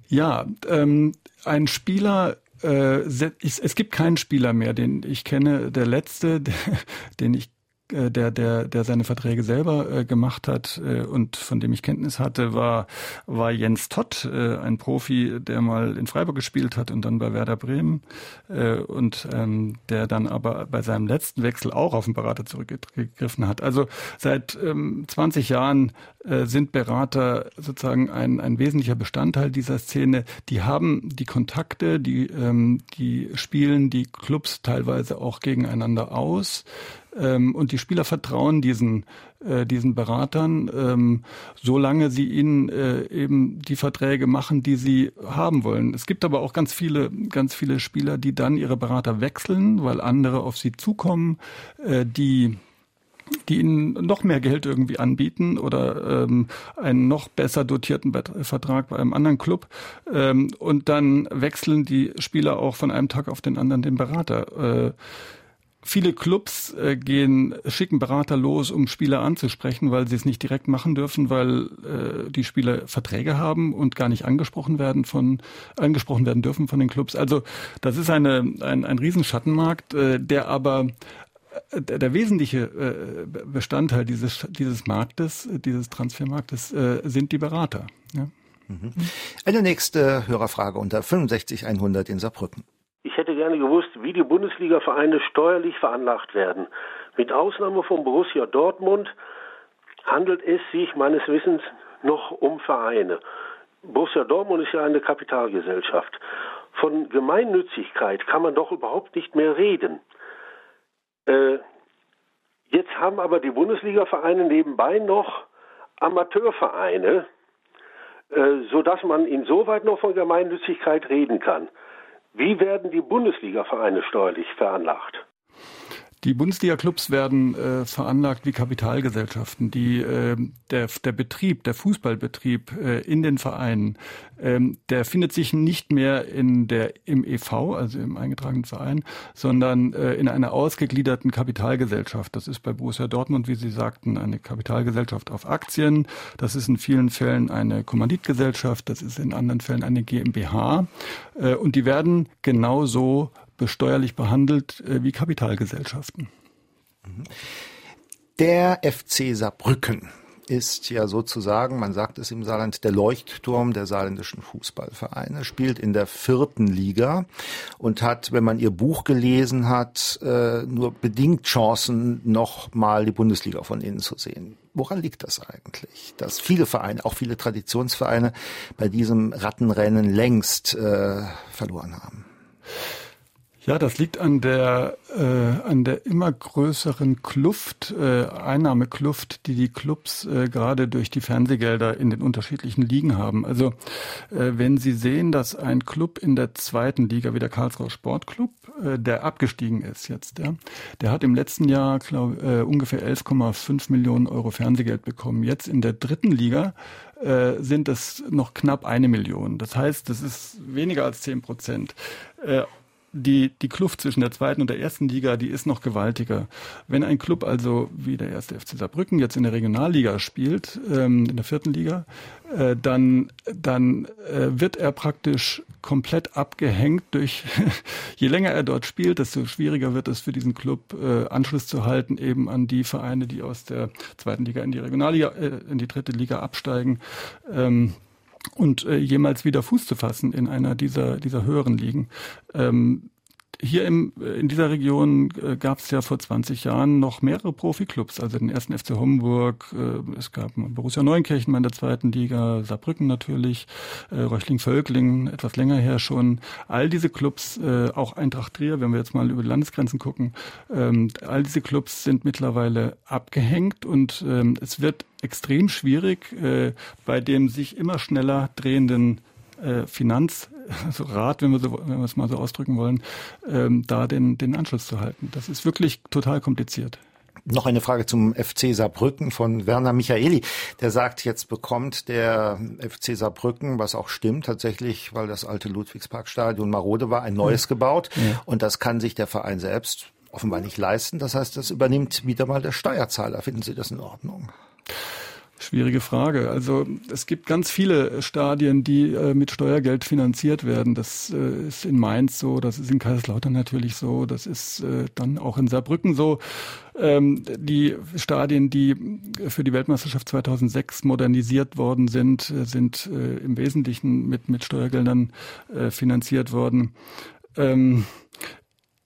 S2: Ja, ähm, ein Spieler äh, es gibt keinen Spieler mehr, den ich kenne. Der letzte, den ich der, der, der seine Verträge selber äh, gemacht hat äh, und von dem ich Kenntnis hatte, war, war Jens Tott, äh, ein Profi, der mal in Freiburg gespielt hat und dann bei Werder Bremen äh, und ähm, der dann aber bei seinem letzten Wechsel auch auf den Berater zurückgegriffen hat. Also seit ähm, 20 Jahren äh, sind Berater sozusagen ein, ein wesentlicher Bestandteil dieser Szene. Die haben die Kontakte, die, ähm, die spielen die Clubs teilweise auch gegeneinander aus. Ähm, und die Spieler vertrauen diesen, äh, diesen Beratern, ähm, solange sie ihnen äh, eben die Verträge machen, die sie haben wollen. Es gibt aber auch ganz viele, ganz viele Spieler, die dann ihre Berater wechseln, weil andere auf sie zukommen, äh, die die ihnen noch mehr Geld irgendwie anbieten oder ähm, einen noch besser dotierten Vertrag bei einem anderen Club. Ähm, und dann wechseln die Spieler auch von einem Tag auf den anderen den Berater. Äh, Viele Clubs äh, gehen, schicken Berater los, um Spieler anzusprechen, weil sie es nicht direkt machen dürfen, weil äh, die Spieler Verträge haben und gar nicht angesprochen werden von angesprochen werden dürfen von den Clubs. Also das ist eine ein, ein Riesenschattenmarkt, äh, der aber äh, der, der wesentliche äh, Bestandteil dieses dieses Marktes, dieses Transfermarktes, äh, sind die Berater. Ja.
S1: Mhm. Eine nächste Hörerfrage unter 65100 in Saarbrücken.
S7: Ich hätte gerne gewusst, wie die Bundesliga-Vereine steuerlich veranlagt werden. Mit Ausnahme von Borussia Dortmund handelt es sich meines Wissens noch um Vereine. Borussia Dortmund ist ja eine Kapitalgesellschaft. Von Gemeinnützigkeit kann man doch überhaupt nicht mehr reden. Äh, jetzt haben aber die Bundesliga-Vereine nebenbei noch Amateurvereine, äh, sodass man insoweit noch von Gemeinnützigkeit reden kann. Wie werden die Bundesliga-Vereine steuerlich veranlagt?
S2: Die Bundesliga-Clubs werden äh, veranlagt wie Kapitalgesellschaften. Die, äh, der, der Betrieb, der Fußballbetrieb äh, in den Vereinen, ähm, der findet sich nicht mehr in der, im EV, also im eingetragenen Verein, sondern äh, in einer ausgegliederten Kapitalgesellschaft. Das ist bei Borussia Dortmund, wie Sie sagten, eine Kapitalgesellschaft auf Aktien. Das ist in vielen Fällen eine Kommanditgesellschaft. Das ist in anderen Fällen eine GmbH. Äh, und die werden genauso besteuerlich behandelt äh, wie Kapitalgesellschaften.
S1: Der FC Saarbrücken ist ja sozusagen, man sagt es im Saarland, der Leuchtturm der saarländischen Fußballvereine, spielt in der vierten Liga und hat, wenn man ihr Buch gelesen hat, äh, nur bedingt Chancen, noch mal die Bundesliga von innen zu sehen. Woran liegt das eigentlich, dass viele Vereine, auch viele Traditionsvereine, bei diesem Rattenrennen längst äh, verloren haben?
S2: Ja, das liegt an der, äh, an der immer größeren Kluft, äh, Einnahmekluft, die die Clubs äh, gerade durch die Fernsehgelder in den unterschiedlichen Ligen haben. Also äh, wenn Sie sehen, dass ein Club in der zweiten Liga wie der Karlsruher Sportclub, äh, der abgestiegen ist jetzt, ja, der hat im letzten Jahr glaub, äh, ungefähr 11,5 Millionen Euro Fernsehgeld bekommen. Jetzt in der dritten Liga äh, sind es noch knapp eine Million. Das heißt, das ist weniger als zehn Prozent. Die, die Kluft zwischen der zweiten und der ersten Liga, die ist noch gewaltiger. Wenn ein Club also wie der erste FC Saarbrücken jetzt in der Regionalliga spielt, ähm, in der vierten Liga, äh, dann, dann äh, wird er praktisch komplett abgehängt durch, je länger er dort spielt, desto schwieriger wird es für diesen Club äh, Anschluss zu halten eben an die Vereine, die aus der zweiten Liga in die Regionalliga, äh, in die dritte Liga absteigen. Ähm, und äh, jemals wieder Fuß zu fassen in einer dieser, dieser höheren Ligen. Ähm, hier im, äh, in dieser Region äh, gab es ja vor 20 Jahren noch mehrere Profiklubs, also den ersten FC Homburg, äh, es gab Borussia Neunkirchen in der zweiten Liga, Saarbrücken natürlich, äh, Reuchling-Völkling, etwas länger her schon. All diese Clubs, äh, auch Eintracht Trier, wenn wir jetzt mal über die Landesgrenzen gucken, ähm, all diese Clubs sind mittlerweile abgehängt und ähm, es wird extrem schwierig, äh, bei dem sich immer schneller drehenden Finanzrat, also wenn wir, so, wenn wir es mal so ausdrücken wollen, ähm, da den, den Anschluss zu halten. Das ist wirklich total kompliziert.
S1: Noch eine Frage zum FC Saarbrücken von Werner Michaeli. Der sagt, jetzt bekommt der FC Saarbrücken, was auch stimmt tatsächlich, weil das alte Ludwigsparkstadion marode war, ein neues ja. gebaut. Ja. Und das kann sich der Verein selbst offenbar nicht leisten. Das heißt, das übernimmt wieder mal der Steuerzahler. Finden Sie das in Ordnung?
S2: Schwierige Frage. Also es gibt ganz viele Stadien, die äh, mit Steuergeld finanziert werden. Das äh, ist in Mainz so, das ist in Kaiserslautern natürlich so, das ist äh, dann auch in Saarbrücken so. Ähm, die Stadien, die für die Weltmeisterschaft 2006 modernisiert worden sind, äh, sind äh, im Wesentlichen mit, mit Steuergeldern äh, finanziert worden. Ähm,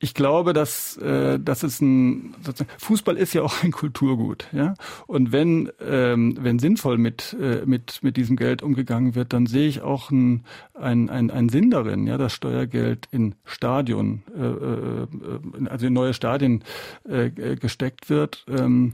S2: ich glaube, dass äh, das ist ein Fußball ist ja auch ein Kulturgut, ja. Und wenn ähm, wenn sinnvoll mit äh, mit mit diesem Geld umgegangen wird, dann sehe ich auch ein ein ein, ein Sinn darin, ja, dass Steuergeld in Stadion, äh, äh, also in neue Stadien äh, gesteckt wird. Ähm,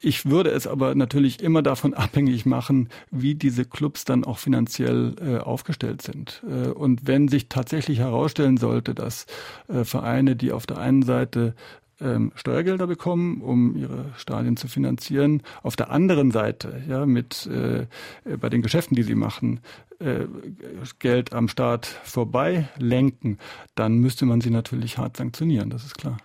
S2: ich würde es aber natürlich immer davon abhängig machen, wie diese Clubs dann auch finanziell äh, aufgestellt sind. Äh, und wenn sich tatsächlich herausstellen sollte, dass äh, Vereine, die auf der einen Seite ähm, Steuergelder bekommen, um ihre Stadien zu finanzieren. Auf der anderen Seite, ja, mit äh, bei den Geschäften, die sie machen, äh, Geld am Staat vorbei lenken, dann müsste man sie natürlich hart sanktionieren, das ist klar.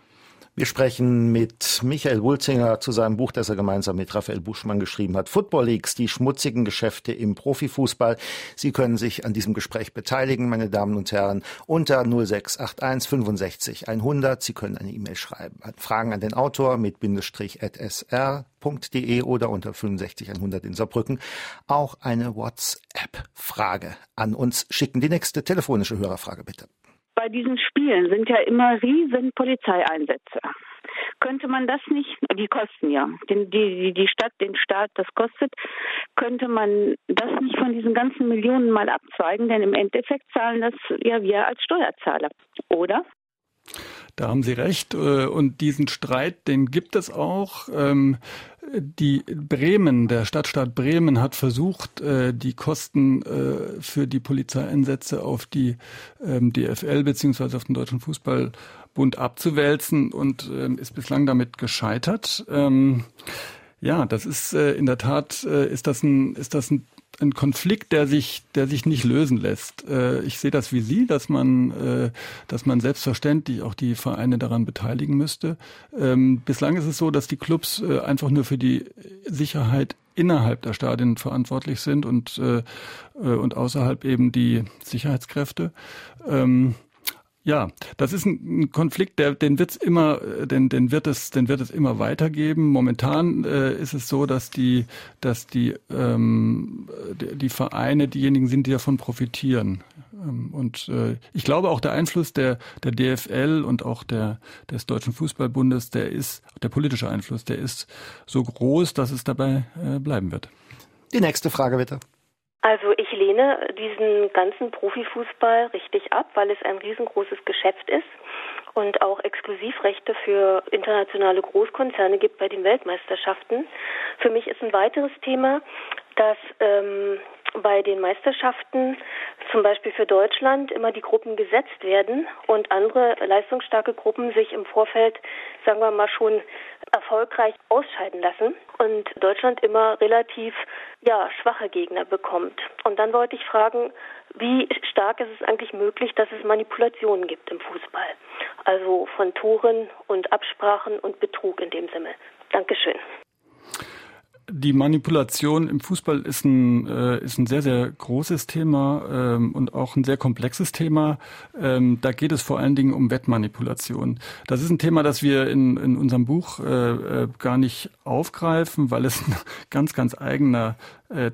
S1: Wir sprechen mit Michael Wulzinger zu seinem Buch, das er gemeinsam mit Raphael Buschmann geschrieben hat. Football Leagues, die schmutzigen Geschäfte im Profifußball. Sie können sich an diesem Gespräch beteiligen, meine Damen und Herren, unter 0681 65 100. Sie können eine E-Mail schreiben. Fragen an den Autor mit Bindestrich at sr.de oder unter 65 100 in Saarbrücken. Auch eine WhatsApp-Frage an uns schicken. Die nächste telefonische Hörerfrage bitte
S8: bei diesen Spielen sind ja immer riesen Polizeieinsätze. Könnte man das nicht, die kosten ja, die, die, die Stadt, den Staat, das kostet, könnte man das nicht von diesen ganzen Millionen mal abzweigen, denn im Endeffekt zahlen das ja wir als Steuerzahler, oder?
S2: Da haben Sie recht. Äh, und diesen Streit, den gibt es auch. Ähm, die Bremen, der Stadtstaat Bremen hat versucht, äh, die Kosten äh, für die Polizeieinsätze auf die ähm, DFL beziehungsweise auf den Deutschen Fußballbund abzuwälzen und ähm, ist bislang damit gescheitert. Ja, das ist in der Tat ist das ein ist das ein ein Konflikt, der sich, der sich nicht lösen lässt. Äh, ich sehe das wie Sie, dass man, äh, dass man selbstverständlich auch die Vereine daran beteiligen müsste. Ähm, bislang ist es so, dass die Clubs äh, einfach nur für die Sicherheit innerhalb der Stadien verantwortlich sind und, und außerhalb eben die Sicherheitskräfte. Ja, das ist ein Konflikt, der, den wird's immer, den, den wird es, den wird es immer weitergeben. Momentan äh, ist es so, dass die, dass die, ähm, die, die Vereine diejenigen sind, die davon profitieren. Ähm, und äh, ich glaube auch der Einfluss der, der DFL und auch der, des Deutschen Fußballbundes, der ist, der politische Einfluss, der ist so groß, dass es dabei äh, bleiben wird.
S1: Die nächste Frage bitte.
S9: Also ich lehne diesen ganzen Profifußball richtig ab, weil es ein riesengroßes Geschäft ist und auch Exklusivrechte für internationale Großkonzerne gibt bei den Weltmeisterschaften. Für mich ist ein weiteres Thema, dass ähm, bei den Meisterschaften zum Beispiel für Deutschland immer die Gruppen gesetzt werden und andere leistungsstarke Gruppen sich im Vorfeld, sagen wir mal, schon erfolgreich ausscheiden lassen und Deutschland immer relativ ja, schwache Gegner bekommt. Und dann wollte ich fragen, wie stark ist es eigentlich möglich, dass es Manipulationen gibt im Fußball? Also von Toren und Absprachen und Betrug in dem Sinne. Dankeschön
S2: die Manipulation im Fußball ist ein, äh, ist ein sehr, sehr großes Thema ähm, und auch ein sehr komplexes Thema. Ähm, da geht es vor allen Dingen um Wettmanipulation. Das ist ein Thema, das wir in, in unserem Buch äh, äh gar nicht aufgreifen, weil es ein ganz, ganz eigener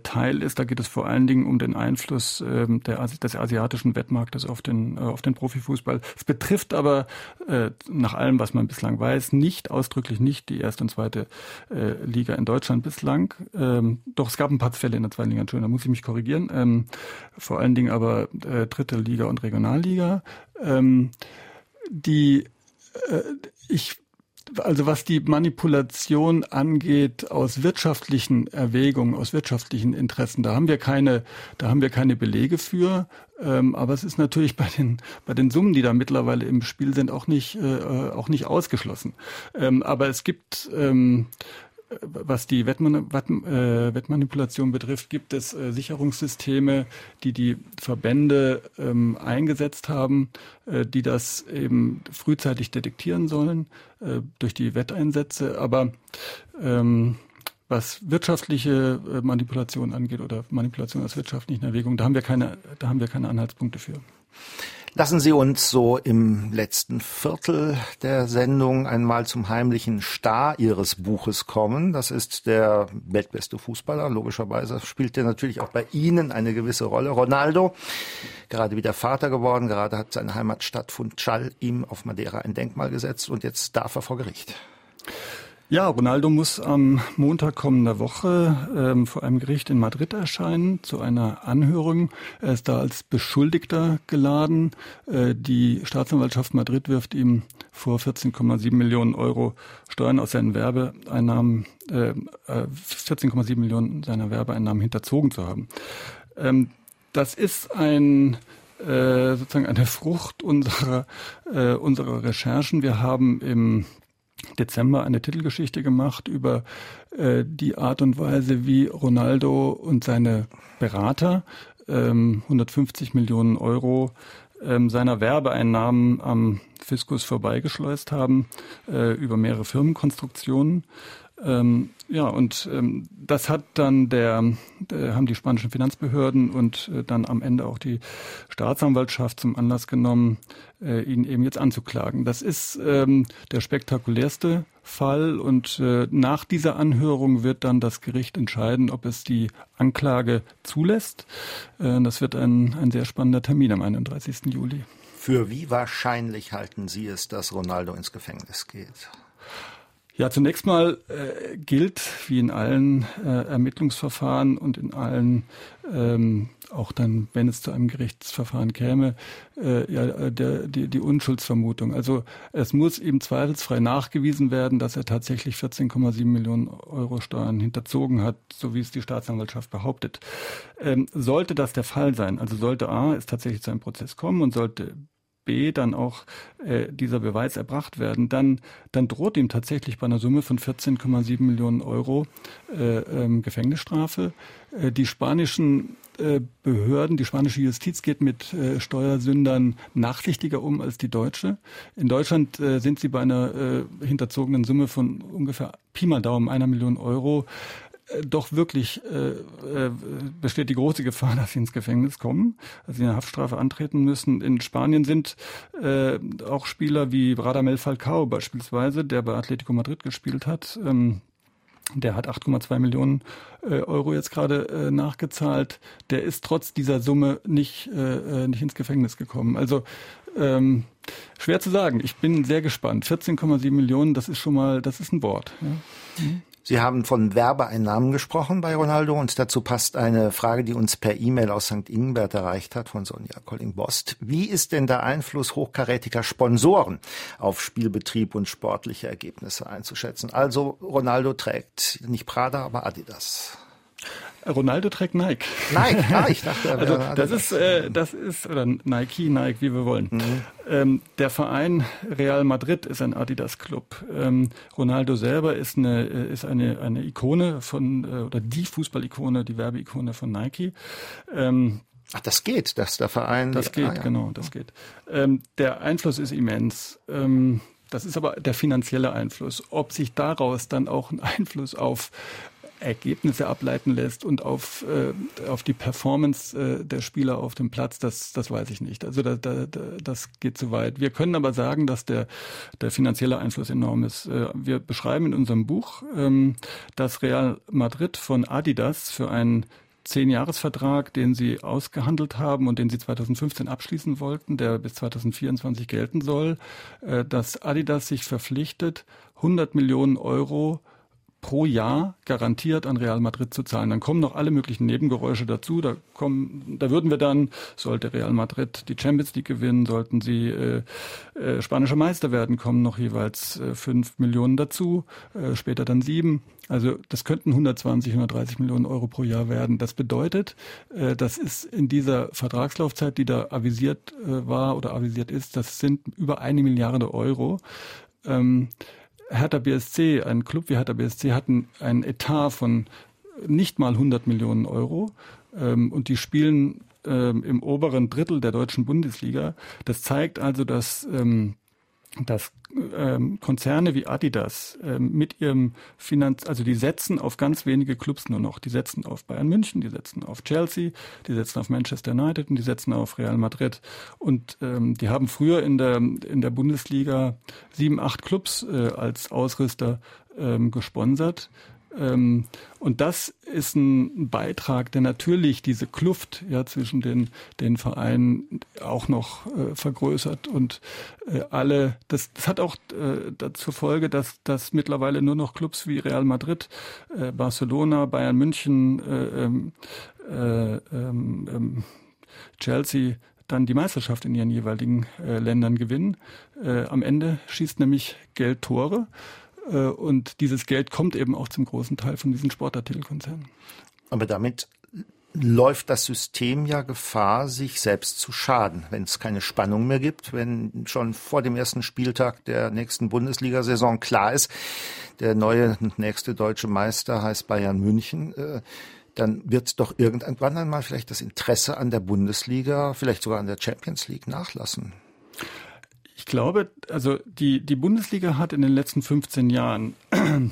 S2: Teil ist. Da geht es vor allen Dingen um den Einfluss ähm, der, des asiatischen Wettmarktes auf den, äh, auf den Profifußball. Es betrifft aber äh, nach allem, was man bislang weiß, nicht ausdrücklich nicht die erste und zweite äh, Liga in Deutschland bislang. Ähm, doch es gab ein paar Fälle in der zweiten Liga, Entschuldigung, da muss ich mich korrigieren. Ähm, vor allen Dingen aber äh, dritte Liga und Regionalliga. Ähm, die äh, ich also was die Manipulation angeht aus wirtschaftlichen Erwägungen, aus wirtschaftlichen Interessen, da haben wir keine, da haben wir keine Belege für. Ähm, aber es ist natürlich bei den bei den Summen, die da mittlerweile im Spiel sind, auch nicht äh, auch nicht ausgeschlossen. Ähm, aber es gibt ähm, was die Wettman äh, Wettmanipulation betrifft, gibt es äh, Sicherungssysteme, die die Verbände ähm, eingesetzt haben, äh, die das eben frühzeitig detektieren sollen äh, durch die Wetteinsätze. Aber ähm, was wirtschaftliche äh, Manipulation angeht oder Manipulation aus wirtschaftlichen Erwägungen, da haben wir keine, da haben wir keine Anhaltspunkte für.
S1: Lassen Sie uns so im letzten Viertel der Sendung einmal zum heimlichen Star Ihres Buches kommen. Das ist der weltbeste Fußballer. Logischerweise spielt er natürlich auch bei Ihnen eine gewisse Rolle. Ronaldo, gerade wieder Vater geworden, gerade hat seine Heimatstadt Funchal ihm auf Madeira ein Denkmal gesetzt und jetzt darf er vor Gericht.
S2: Ja, Ronaldo muss am Montag kommender Woche ähm, vor einem Gericht in Madrid erscheinen zu einer Anhörung. Er ist da als Beschuldigter geladen. Äh, die Staatsanwaltschaft Madrid wirft ihm vor 14,7 Millionen Euro Steuern aus seinen Werbeeinnahmen, äh, 14,7 äh, Millionen seiner Werbeeinnahmen hinterzogen zu haben. Ähm, das ist ein äh, sozusagen eine Frucht unserer, äh, unserer Recherchen. Wir haben im Dezember eine Titelgeschichte gemacht über äh, die Art und Weise, wie Ronaldo und seine Berater ähm, 150 Millionen Euro ähm, seiner Werbeeinnahmen am Fiskus vorbeigeschleust haben äh, über mehrere Firmenkonstruktionen. Ähm, ja, und ähm, das hat dann der, der, haben die spanischen Finanzbehörden und äh, dann am Ende auch die Staatsanwaltschaft zum Anlass genommen, äh, ihn eben jetzt anzuklagen. Das ist ähm, der spektakulärste Fall und äh, nach dieser Anhörung wird dann das Gericht entscheiden, ob es die Anklage zulässt. Äh, das wird ein, ein sehr spannender Termin am 31. Juli.
S1: Für wie wahrscheinlich halten Sie es, dass Ronaldo ins Gefängnis geht?
S2: Ja, zunächst mal äh, gilt, wie in allen äh, Ermittlungsverfahren und in allen, ähm, auch dann, wenn es zu einem Gerichtsverfahren käme, äh, ja, äh, der, die, die Unschuldsvermutung. Also es muss ihm zweifelsfrei nachgewiesen werden, dass er tatsächlich 14,7 Millionen Euro Steuern hinterzogen hat, so wie es die Staatsanwaltschaft behauptet. Ähm, sollte das der Fall sein, also sollte A, es tatsächlich zu einem Prozess kommen und sollte B dann auch äh, dieser Beweis erbracht werden, dann, dann droht ihm tatsächlich bei einer Summe von 14,7 Millionen Euro äh, ähm, Gefängnisstrafe. Äh, die spanischen äh, Behörden, die spanische Justiz geht mit äh, Steuersündern nachsichtiger um als die deutsche. In Deutschland äh, sind sie bei einer äh, hinterzogenen Summe von ungefähr Pi mal Daumen einer Million Euro doch wirklich äh, äh, besteht die große Gefahr, dass sie ins Gefängnis kommen, dass sie eine Haftstrafe antreten müssen. In Spanien sind äh, auch Spieler wie Radamel Falcao beispielsweise, der bei Atletico Madrid gespielt hat. Ähm, der hat 8,2 Millionen äh, Euro jetzt gerade äh, nachgezahlt. Der ist trotz dieser Summe nicht, äh, äh nicht ins Gefängnis gekommen. Also ähm, schwer zu sagen. Ich bin sehr gespannt. 14,7 Millionen, das ist schon mal, das ist ein Wort. Ja. Mhm.
S1: Sie haben von Werbeeinnahmen gesprochen bei Ronaldo und dazu passt eine Frage, die uns per E-Mail aus St. Ingbert erreicht hat von Sonja Colling-Bost. Wie ist denn der Einfluss hochkarätiger Sponsoren auf Spielbetrieb und sportliche Ergebnisse einzuschätzen? Also Ronaldo trägt nicht Prada, aber Adidas.
S2: Ronaldo trägt Nike.
S1: Nike, ah, ich dachte, er
S2: also das ist, äh, das ist oder Nike, Nike, wie wir wollen. Mhm. Ähm, der Verein Real Madrid ist ein Adidas-Club. Ähm, Ronaldo selber ist eine äh, ist eine eine Ikone von äh, oder die Fußballikone, die Werbeikone von Nike.
S1: Ähm, Ach, das geht, dass der Verein.
S2: Das geht, ah, ja. genau, das geht. Ähm, der Einfluss ist immens. Ähm, das ist aber der finanzielle Einfluss. Ob sich daraus dann auch ein Einfluss auf Ergebnisse ableiten lässt und auf, äh, auf die Performance äh, der Spieler auf dem Platz, das, das weiß ich nicht. Also da, da, da, das geht zu weit. Wir können aber sagen, dass der, der finanzielle Einfluss enorm ist. Äh, wir beschreiben in unserem Buch, ähm, dass Real Madrid von Adidas für einen Zehn-Jahres-Vertrag, den sie ausgehandelt haben und den sie 2015 abschließen wollten, der bis 2024 gelten soll, äh, dass Adidas sich verpflichtet, 100 Millionen Euro pro Jahr garantiert an Real Madrid zu zahlen. Dann kommen noch alle möglichen Nebengeräusche dazu. Da kommen, da würden wir dann, sollte Real Madrid die Champions League gewinnen, sollten sie äh, äh, spanische Meister werden, kommen noch jeweils äh, fünf Millionen dazu, äh, später dann sieben. Also das könnten 120, 130 Millionen Euro pro Jahr werden. Das bedeutet, äh, das ist in dieser Vertragslaufzeit, die da avisiert äh, war oder avisiert ist, das sind über eine Milliarde Euro. Ähm, Hertha BSC, ein Club wie Hertha BSC, hatten einen Etat von nicht mal 100 Millionen Euro ähm, und die spielen ähm, im oberen Drittel der deutschen Bundesliga. Das zeigt also, dass ähm, dass ähm, Konzerne wie Adidas ähm, mit ihrem Finanz, also die setzen auf ganz wenige Clubs nur noch. Die setzen auf Bayern München, die setzen auf Chelsea, die setzen auf Manchester United und die setzen auf Real Madrid. Und ähm, die haben früher in der in der Bundesliga sieben, acht Clubs äh, als Ausrüster ähm, gesponsert. Ähm, und das ist ein Beitrag, der natürlich diese Kluft ja zwischen den, den Vereinen auch noch äh, vergrößert und äh, alle, das, das hat auch äh, zur Folge, dass, dass mittlerweile nur noch Clubs wie Real Madrid, äh, Barcelona, Bayern München, äh, ähm, äh, ähm, Chelsea dann die Meisterschaft in ihren jeweiligen äh, Ländern gewinnen. Am Ende schießt nämlich Geld Tore. Äh, und dieses Geld kommt eben auch zum großen Teil von diesen Sportartikelkonzernen.
S1: Aber damit läuft das System ja Gefahr, sich selbst zu schaden, wenn es keine Spannung mehr gibt, wenn schon vor dem ersten Spieltag der nächsten Bundesliga-Saison klar ist, der neue nächste deutsche Meister heißt Bayern München, äh, dann wird doch irgendwann einmal vielleicht das Interesse an der Bundesliga, vielleicht sogar an der Champions League nachlassen.
S2: Ich glaube, also die, die Bundesliga hat in den letzten 15 Jahren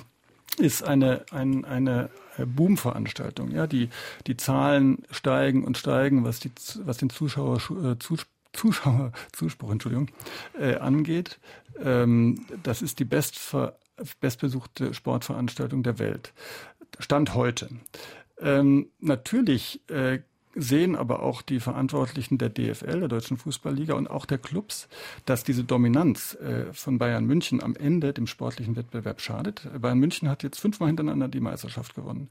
S2: ist eine, ein, eine Boom-Veranstaltung. Ja, die, die Zahlen steigen und steigen, was, die, was den Zuschauer, äh, Zuschauer, Zuspruch, Entschuldigung, äh, angeht. Ähm, das ist die bestver, bestbesuchte Sportveranstaltung der Welt. Stand heute. Ähm, natürlich äh, sehen aber auch die Verantwortlichen der DFL, der Deutschen Fußballliga und auch der Clubs, dass diese Dominanz äh, von Bayern München am Ende dem sportlichen Wettbewerb schadet. Bayern München hat jetzt fünfmal hintereinander die Meisterschaft gewonnen.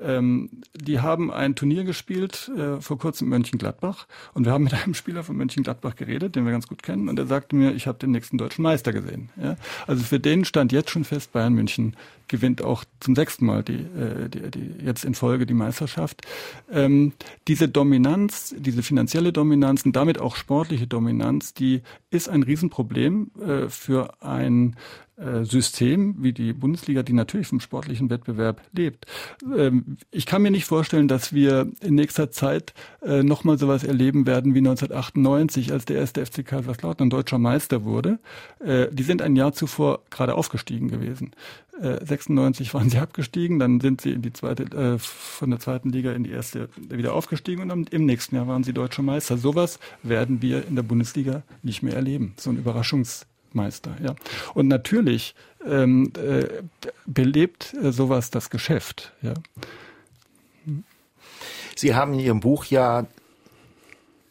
S2: Ähm, die haben ein Turnier gespielt, äh, vor kurzem in Mönchengladbach und wir haben mit einem Spieler von Mönchengladbach geredet, den wir ganz gut kennen und der sagte mir, ich habe den nächsten deutschen Meister gesehen. Also für den stand jetzt schon fest, Bayern München gewinnt auch zum sechsten Mal die, äh, die, die jetzt in Folge die Meisterschaft. Ähm, diese Dominanz, diese finanzielle Dominanz und damit auch sportliche Dominanz, die ist ein Riesenproblem äh, für ein äh, System wie die Bundesliga, die natürlich vom sportlichen Wettbewerb lebt. Ähm, ich kann mir nicht vorstellen, dass wir in nächster Zeit äh, nochmal sowas erleben werden wie 1998, als der erste FC Kaiserslautern deutscher Meister wurde. Äh, die sind ein Jahr zuvor gerade aufgestiegen gewesen. 96 waren sie abgestiegen, dann sind sie in die zweite, von der zweiten Liga in die erste wieder aufgestiegen und im nächsten Jahr waren sie deutscher Meister. Sowas werden wir in der Bundesliga nicht mehr erleben. So ein Überraschungs Meister, ja. Und natürlich ähm, äh, belebt äh, sowas das Geschäft, ja.
S1: Sie haben in Ihrem Buch ja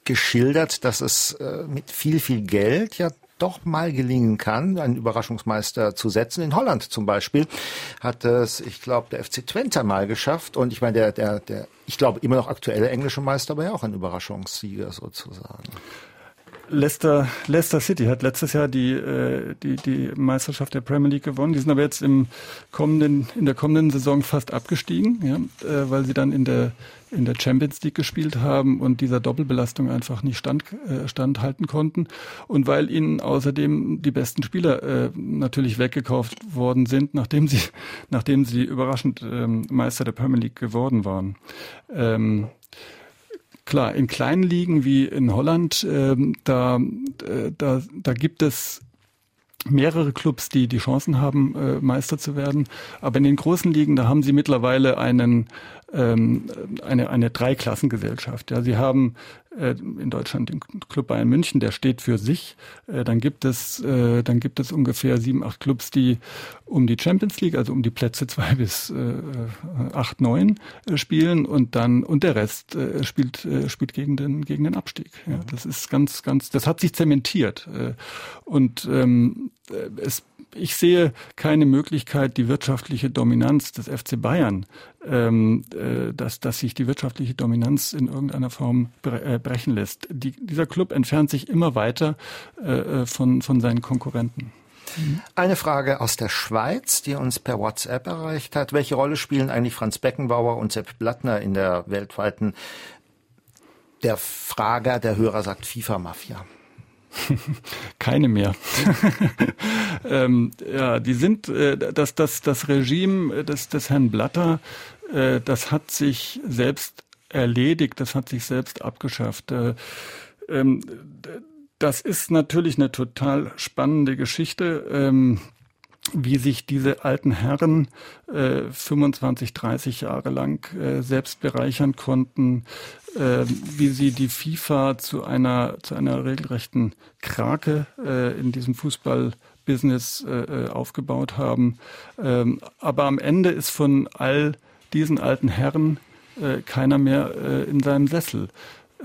S1: geschildert, dass es äh, mit viel, viel Geld ja doch mal gelingen kann, einen Überraschungsmeister zu setzen. In Holland zum Beispiel hat es, ich glaube, der FC Twente mal geschafft. Und ich meine, der, der, der, ich glaube, immer noch aktuelle englische Meister, aber ja auch ein Überraschungssieger sozusagen.
S2: Leicester, Leicester City hat letztes Jahr die, äh, die, die Meisterschaft der Premier League gewonnen. Die sind aber jetzt im kommenden, in der kommenden Saison fast abgestiegen, ja, äh, weil sie dann in der, in der Champions League gespielt haben und dieser Doppelbelastung einfach nicht stand, äh, standhalten konnten. Und weil ihnen außerdem die besten Spieler natürlich weggekauft worden sind, nachdem sie, nachdem sie überraschend ähm, Meister der Premier League geworden waren. Ähm, Klar, in kleinen Ligen wie in Holland, ähm, da, äh, da, da gibt es mehrere Clubs, die die Chancen haben, äh, Meister zu werden. Aber in den großen Ligen, da haben sie mittlerweile einen ähm, eine, eine Dreiklassengesellschaft. Ja, sie haben äh, in Deutschland den Club Bayern München, der steht für sich. Äh, dann gibt es, äh, dann gibt es ungefähr sieben, acht Clubs, die um die Champions League, also um die Plätze zwei bis äh, acht, neun äh, spielen und dann und der Rest äh, spielt äh, spielt gegen den gegen den Abstieg. Ja, das ist ganz ganz, das hat sich zementiert äh, und ähm, äh, es ich sehe keine Möglichkeit, die wirtschaftliche Dominanz des FC Bayern, ähm, äh, dass, dass sich die wirtschaftliche Dominanz in irgendeiner Form bre äh, brechen lässt. Die, dieser Club entfernt sich immer weiter äh, äh von, von seinen Konkurrenten.
S1: Eine Frage aus der Schweiz, die uns per WhatsApp erreicht hat. Welche Rolle spielen eigentlich Franz Beckenbauer und Sepp Blattner in der weltweiten, der Frager, der Hörer sagt FIFA-Mafia?
S2: Keine mehr. ähm, ja, die sind äh, das, das, das Regime des, des Herrn Blatter, äh, das hat sich selbst erledigt, das hat sich selbst abgeschafft. Äh, ähm, das ist natürlich eine total spannende Geschichte. Ähm, wie sich diese alten Herren äh, 25, 30 Jahre lang äh, selbst bereichern konnten, äh, wie sie die FIFA zu einer zu einer regelrechten Krake äh, in diesem Fußballbusiness äh, äh, aufgebaut haben. Ähm, aber am Ende ist von all diesen alten Herren äh, keiner mehr äh, in seinem Sessel.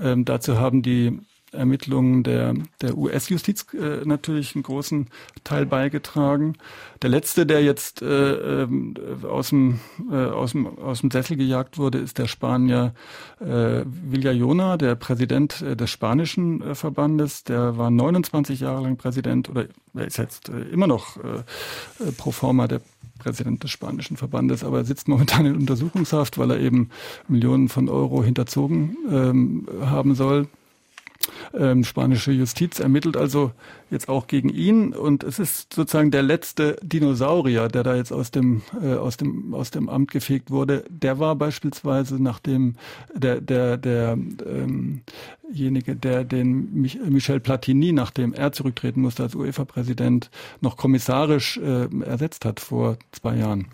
S2: Ähm, dazu haben die Ermittlungen der, der US-Justiz äh, natürlich einen großen Teil beigetragen. Der letzte, der jetzt äh, ähm, aus, dem, äh, aus, dem, aus dem Sessel gejagt wurde, ist der Spanier äh, Villajona, der Präsident äh, des spanischen äh, Verbandes. Der war 29 Jahre lang Präsident oder er ist jetzt äh, immer noch äh, pro forma der Präsident des spanischen Verbandes, aber er sitzt momentan in Untersuchungshaft, weil er eben Millionen von Euro hinterzogen ähm, haben soll. Ähm, spanische Justiz ermittelt also jetzt auch gegen ihn und es ist sozusagen der letzte Dinosaurier, der da jetzt aus dem äh, aus dem aus dem Amt gefegt wurde. Der war beispielsweise nach dem der der der ähm, der den Mich Michel Platini, nachdem er zurücktreten musste als UEFA-Präsident, noch kommissarisch äh, ersetzt hat vor zwei Jahren.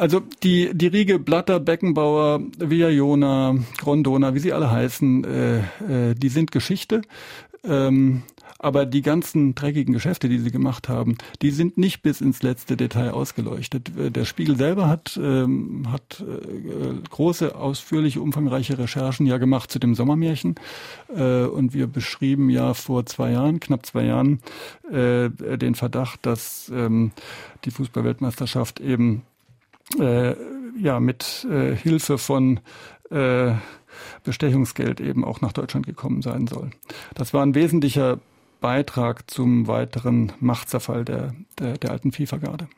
S2: Also die, die Riege Blatter, Beckenbauer, Villajona, Grondona, wie sie alle heißen, äh, äh, die sind Geschichte. Ähm, aber die ganzen dreckigen Geschäfte, die sie gemacht haben, die sind nicht bis ins letzte Detail ausgeleuchtet. Der Spiegel selber hat, ähm, hat äh, große, ausführliche, umfangreiche Recherchen ja gemacht zu dem Sommermärchen. Äh, und wir beschrieben ja vor zwei Jahren, knapp zwei Jahren, äh, den Verdacht, dass ähm, die Fußballweltmeisterschaft eben äh, ja mit äh, Hilfe von äh, Bestechungsgeld eben auch nach Deutschland gekommen sein soll. Das war ein wesentlicher Beitrag zum weiteren Machtzerfall der, der, der alten FIFA-Garde.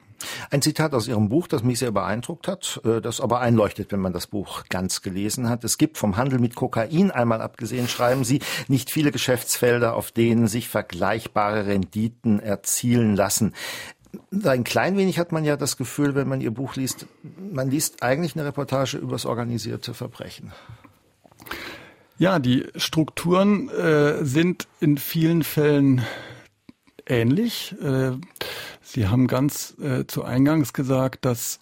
S1: Ein Zitat aus Ihrem Buch, das mich sehr beeindruckt hat, äh, das aber einleuchtet, wenn man das Buch ganz gelesen hat. Es gibt vom Handel mit Kokain einmal abgesehen, schreiben Sie, nicht viele Geschäftsfelder, auf denen sich vergleichbare Renditen erzielen lassen ein klein wenig hat man ja das Gefühl, wenn man Ihr Buch liest, man liest eigentlich eine Reportage über das organisierte Verbrechen.
S2: Ja, die Strukturen äh, sind in vielen Fällen ähnlich. Äh, Sie haben ganz äh, zu Eingangs gesagt, dass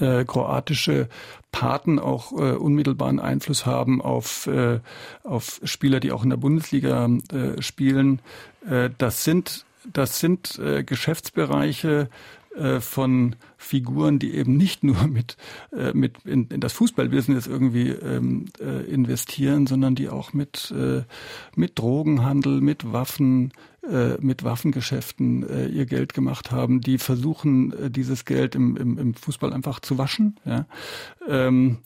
S2: äh, kroatische Paten auch äh, unmittelbaren Einfluss haben auf, äh, auf Spieler, die auch in der Bundesliga äh, spielen. Äh, das sind das sind äh, Geschäftsbereiche, äh, von Figuren, die eben nicht nur mit, äh, mit in, in das Fußballbusiness irgendwie ähm, äh, investieren, sondern die auch mit, äh, mit Drogenhandel, mit Waffen, äh, mit Waffengeschäften äh, ihr Geld gemacht haben, die versuchen, äh, dieses Geld im, im, im Fußball einfach zu waschen. Ja? Ähm,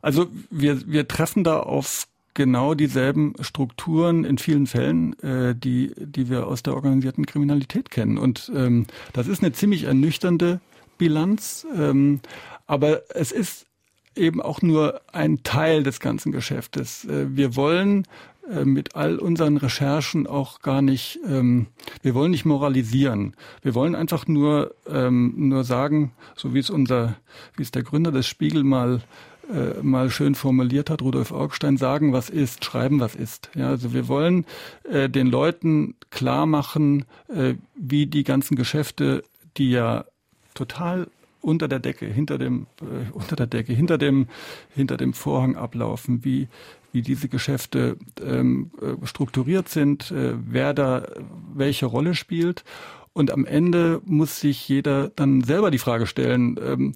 S2: also wir, wir treffen da auf genau dieselben Strukturen in vielen Fällen, äh, die, die wir aus der organisierten Kriminalität kennen. Und ähm, das ist eine ziemlich ernüchternde Bilanz, ähm, aber es ist eben auch nur ein Teil des ganzen Geschäftes. Äh, wir wollen äh, mit all unseren Recherchen auch gar nicht, ähm, wir wollen nicht moralisieren. Wir wollen einfach nur, ähm, nur sagen, so wie es unser, wie es der Gründer des Spiegel mal äh, mal schön formuliert hat, Rudolf Augstein, sagen, was ist, schreiben, was ist. Ja, also wir wollen äh, den Leuten klar machen, äh, wie die ganzen Geschäfte, die ja total unter der Decke, hinter dem, äh, unter der Decke, hinter dem, hinter dem Vorhang ablaufen, wie, wie diese Geschäfte ähm, äh, strukturiert sind, äh, wer da welche Rolle spielt. Und am Ende muss sich jeder dann selber die Frage stellen, ähm,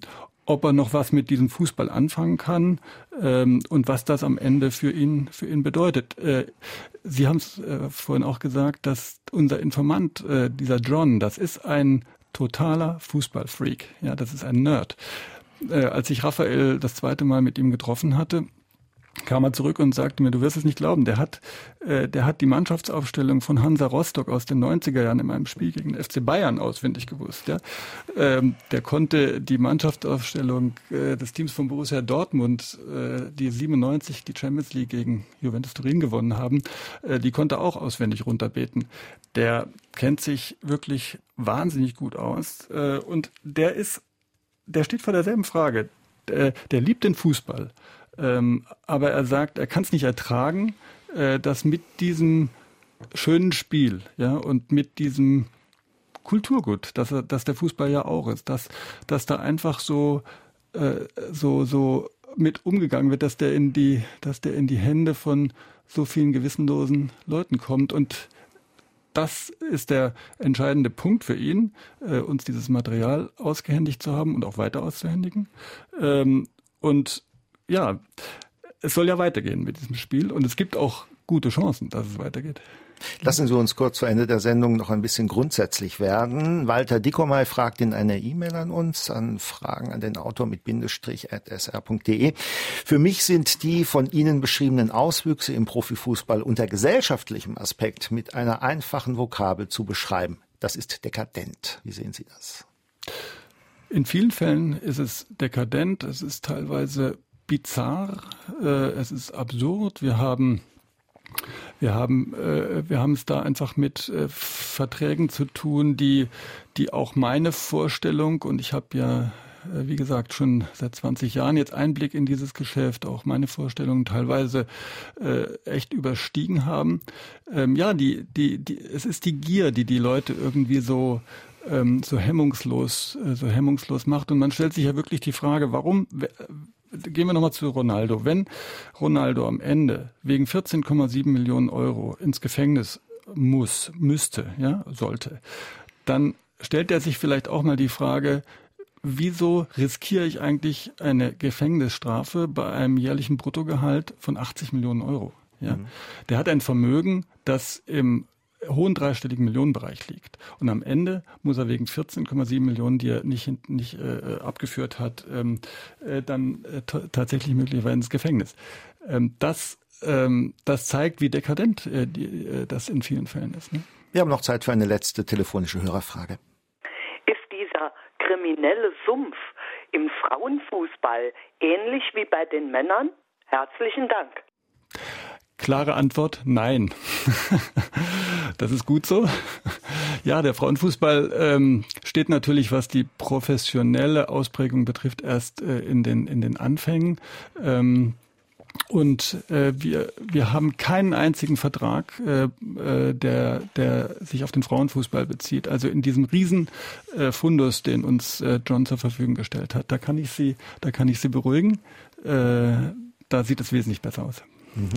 S2: ob er noch was mit diesem Fußball anfangen kann ähm, und was das am Ende für ihn für ihn bedeutet. Äh, Sie haben es äh, vorhin auch gesagt, dass unser Informant, äh, dieser John, das ist ein totaler Fußballfreak. Ja, das ist ein Nerd. Äh, als ich Raphael das zweite Mal mit ihm getroffen hatte, kam er zurück und sagte mir, du wirst es nicht glauben, der hat, äh, der hat die Mannschaftsaufstellung von Hansa Rostock aus den 90er Jahren in meinem Spiel gegen den FC Bayern auswendig gewusst. Ja? Ähm, der konnte die Mannschaftsaufstellung äh, des Teams von Borussia Dortmund, äh, die 97 die Champions League gegen Juventus Turin gewonnen haben, äh, die konnte auch auswendig runterbeten. Der kennt sich wirklich wahnsinnig gut aus äh, und der ist, der steht vor derselben Frage. Der, der liebt den Fußball ähm, aber er sagt, er kann es nicht ertragen, äh, dass mit diesem schönen Spiel, ja, und mit diesem Kulturgut, dass er, dass der Fußball ja auch ist, dass, dass da einfach so, äh, so, so mit umgegangen wird, dass der in die, dass der in die Hände von so vielen gewissenlosen Leuten kommt und das ist der entscheidende Punkt für ihn, äh, uns dieses Material ausgehändigt zu haben und auch weiter auszuhändigen. Ähm, und ja, es soll ja weitergehen mit diesem Spiel und es gibt auch gute Chancen, dass es weitergeht.
S1: Lassen Sie uns kurz zu Ende der Sendung noch ein bisschen grundsätzlich werden. Walter Dickomay fragt in einer E-Mail an uns, an Fragen an den Autor mit Bindestrich at sr.de. Für mich sind die von Ihnen beschriebenen Auswüchse im Profifußball unter gesellschaftlichem Aspekt mit einer einfachen Vokabel zu beschreiben. Das ist dekadent. Wie sehen Sie das?
S2: In vielen Fällen ist es dekadent. Es ist teilweise bizarr, äh, es ist absurd. Wir haben wir haben äh, wir haben es da einfach mit äh, Verträgen zu tun, die die auch meine Vorstellung und ich habe ja äh, wie gesagt schon seit 20 Jahren jetzt Einblick in dieses Geschäft, auch meine Vorstellungen teilweise äh, echt überstiegen haben. Ähm, ja, die die die es ist die Gier, die die Leute irgendwie so ähm, so hemmungslos äh, so hemmungslos macht und man stellt sich ja wirklich die Frage, warum gehen wir nochmal zu Ronaldo. Wenn Ronaldo am Ende wegen 14,7 Millionen Euro ins Gefängnis muss, müsste, ja, sollte, dann stellt er sich vielleicht auch mal die Frage, wieso riskiere ich eigentlich eine Gefängnisstrafe bei einem jährlichen Bruttogehalt von 80 Millionen Euro? Ja, mhm. der hat ein Vermögen, das im hohen dreistelligen Millionenbereich liegt. Und am Ende muss er wegen 14,7 Millionen, die er nicht, nicht äh, abgeführt hat, ähm, äh, dann äh, tatsächlich möglicherweise ins Gefängnis. Ähm, das, ähm, das zeigt, wie dekadent äh, die, äh, das in vielen Fällen ist. Ne?
S1: Wir haben noch Zeit für eine letzte telefonische Hörerfrage.
S10: Ist dieser kriminelle Sumpf im Frauenfußball ähnlich wie bei den Männern? Herzlichen Dank.
S2: Klare Antwort, nein. das ist gut so. Ja, der Frauenfußball ähm, steht natürlich, was die professionelle Ausprägung betrifft, erst äh, in, den, in den Anfängen. Ähm, und äh, wir, wir haben keinen einzigen Vertrag, äh, äh, der, der sich auf den Frauenfußball bezieht. Also in diesem riesen äh, den uns äh, John zur Verfügung gestellt hat, da kann ich Sie, da kann ich Sie beruhigen. Äh, da sieht es wesentlich besser aus.
S1: Mhm.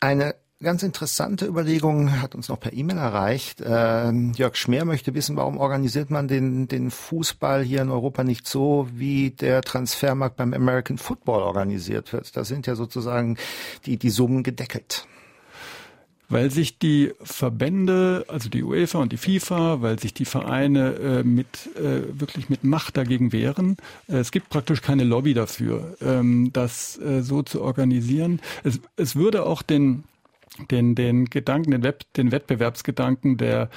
S1: Eine ganz interessante Überlegung hat uns noch per E-Mail erreicht. Äh, Jörg Schmer möchte wissen, warum organisiert man den, den Fußball hier in Europa nicht so, wie der Transfermarkt beim American Football organisiert wird? Da sind ja sozusagen die, die Summen gedeckelt
S2: weil sich die Verbände, also die UEFA und die FIFA, weil sich die Vereine äh, mit äh, wirklich mit Macht dagegen wehren. Äh, es gibt praktisch keine Lobby dafür, ähm, das äh, so zu organisieren. Es, es würde auch den den, den Gedanken, den, Web, den Wettbewerbsgedanken der,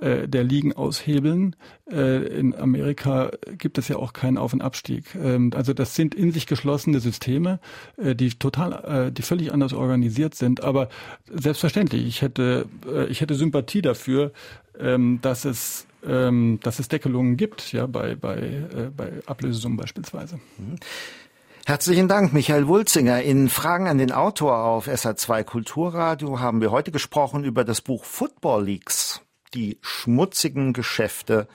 S2: äh, der Ligen aushebeln. Äh, in Amerika gibt es ja auch keinen Auf- und Abstieg. Ähm, also das sind in sich geschlossene Systeme, äh, die total, äh, die völlig anders organisiert sind. Aber selbstverständlich, ich hätte, äh, ich hätte Sympathie dafür, ähm, dass es ähm, dass es Deckelungen gibt, ja, bei, bei, äh, bei Ablösesummen beispielsweise. Mhm.
S1: Herzlichen Dank, Michael Wulzinger. In Fragen an den Autor auf SA2 Kulturradio haben wir heute gesprochen über das Buch Football Leaks, die schmutzigen Geschäfte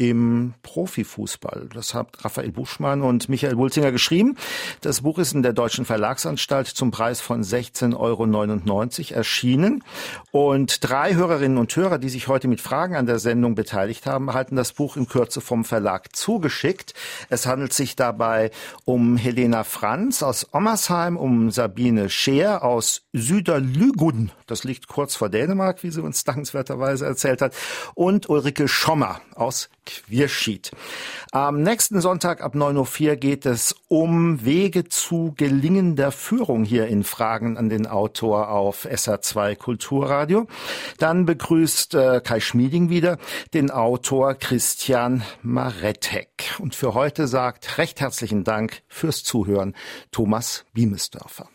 S1: im Profifußball. Das hat Raphael Buschmann und Michael Wulzinger geschrieben. Das Buch ist in der Deutschen Verlagsanstalt zum Preis von 16,99 Euro erschienen. Und drei Hörerinnen und Hörer, die sich heute mit Fragen an der Sendung beteiligt haben, erhalten das Buch in Kürze vom Verlag zugeschickt. Es handelt sich dabei um Helena Franz aus Ommersheim, um Sabine Scheer aus Süderlügun. Das liegt kurz vor Dänemark, wie sie uns dankenswerterweise erzählt hat. Und Ulrike Schommer aus Quierschied. Am nächsten Sonntag ab 9.04 Uhr geht es um Wege zu gelingender Führung hier in Fragen an den Autor auf SA2 Kulturradio. Dann begrüßt äh, Kai Schmieding wieder den Autor Christian Maretek. Und für heute sagt recht herzlichen Dank fürs Zuhören Thomas Biemesdörfer.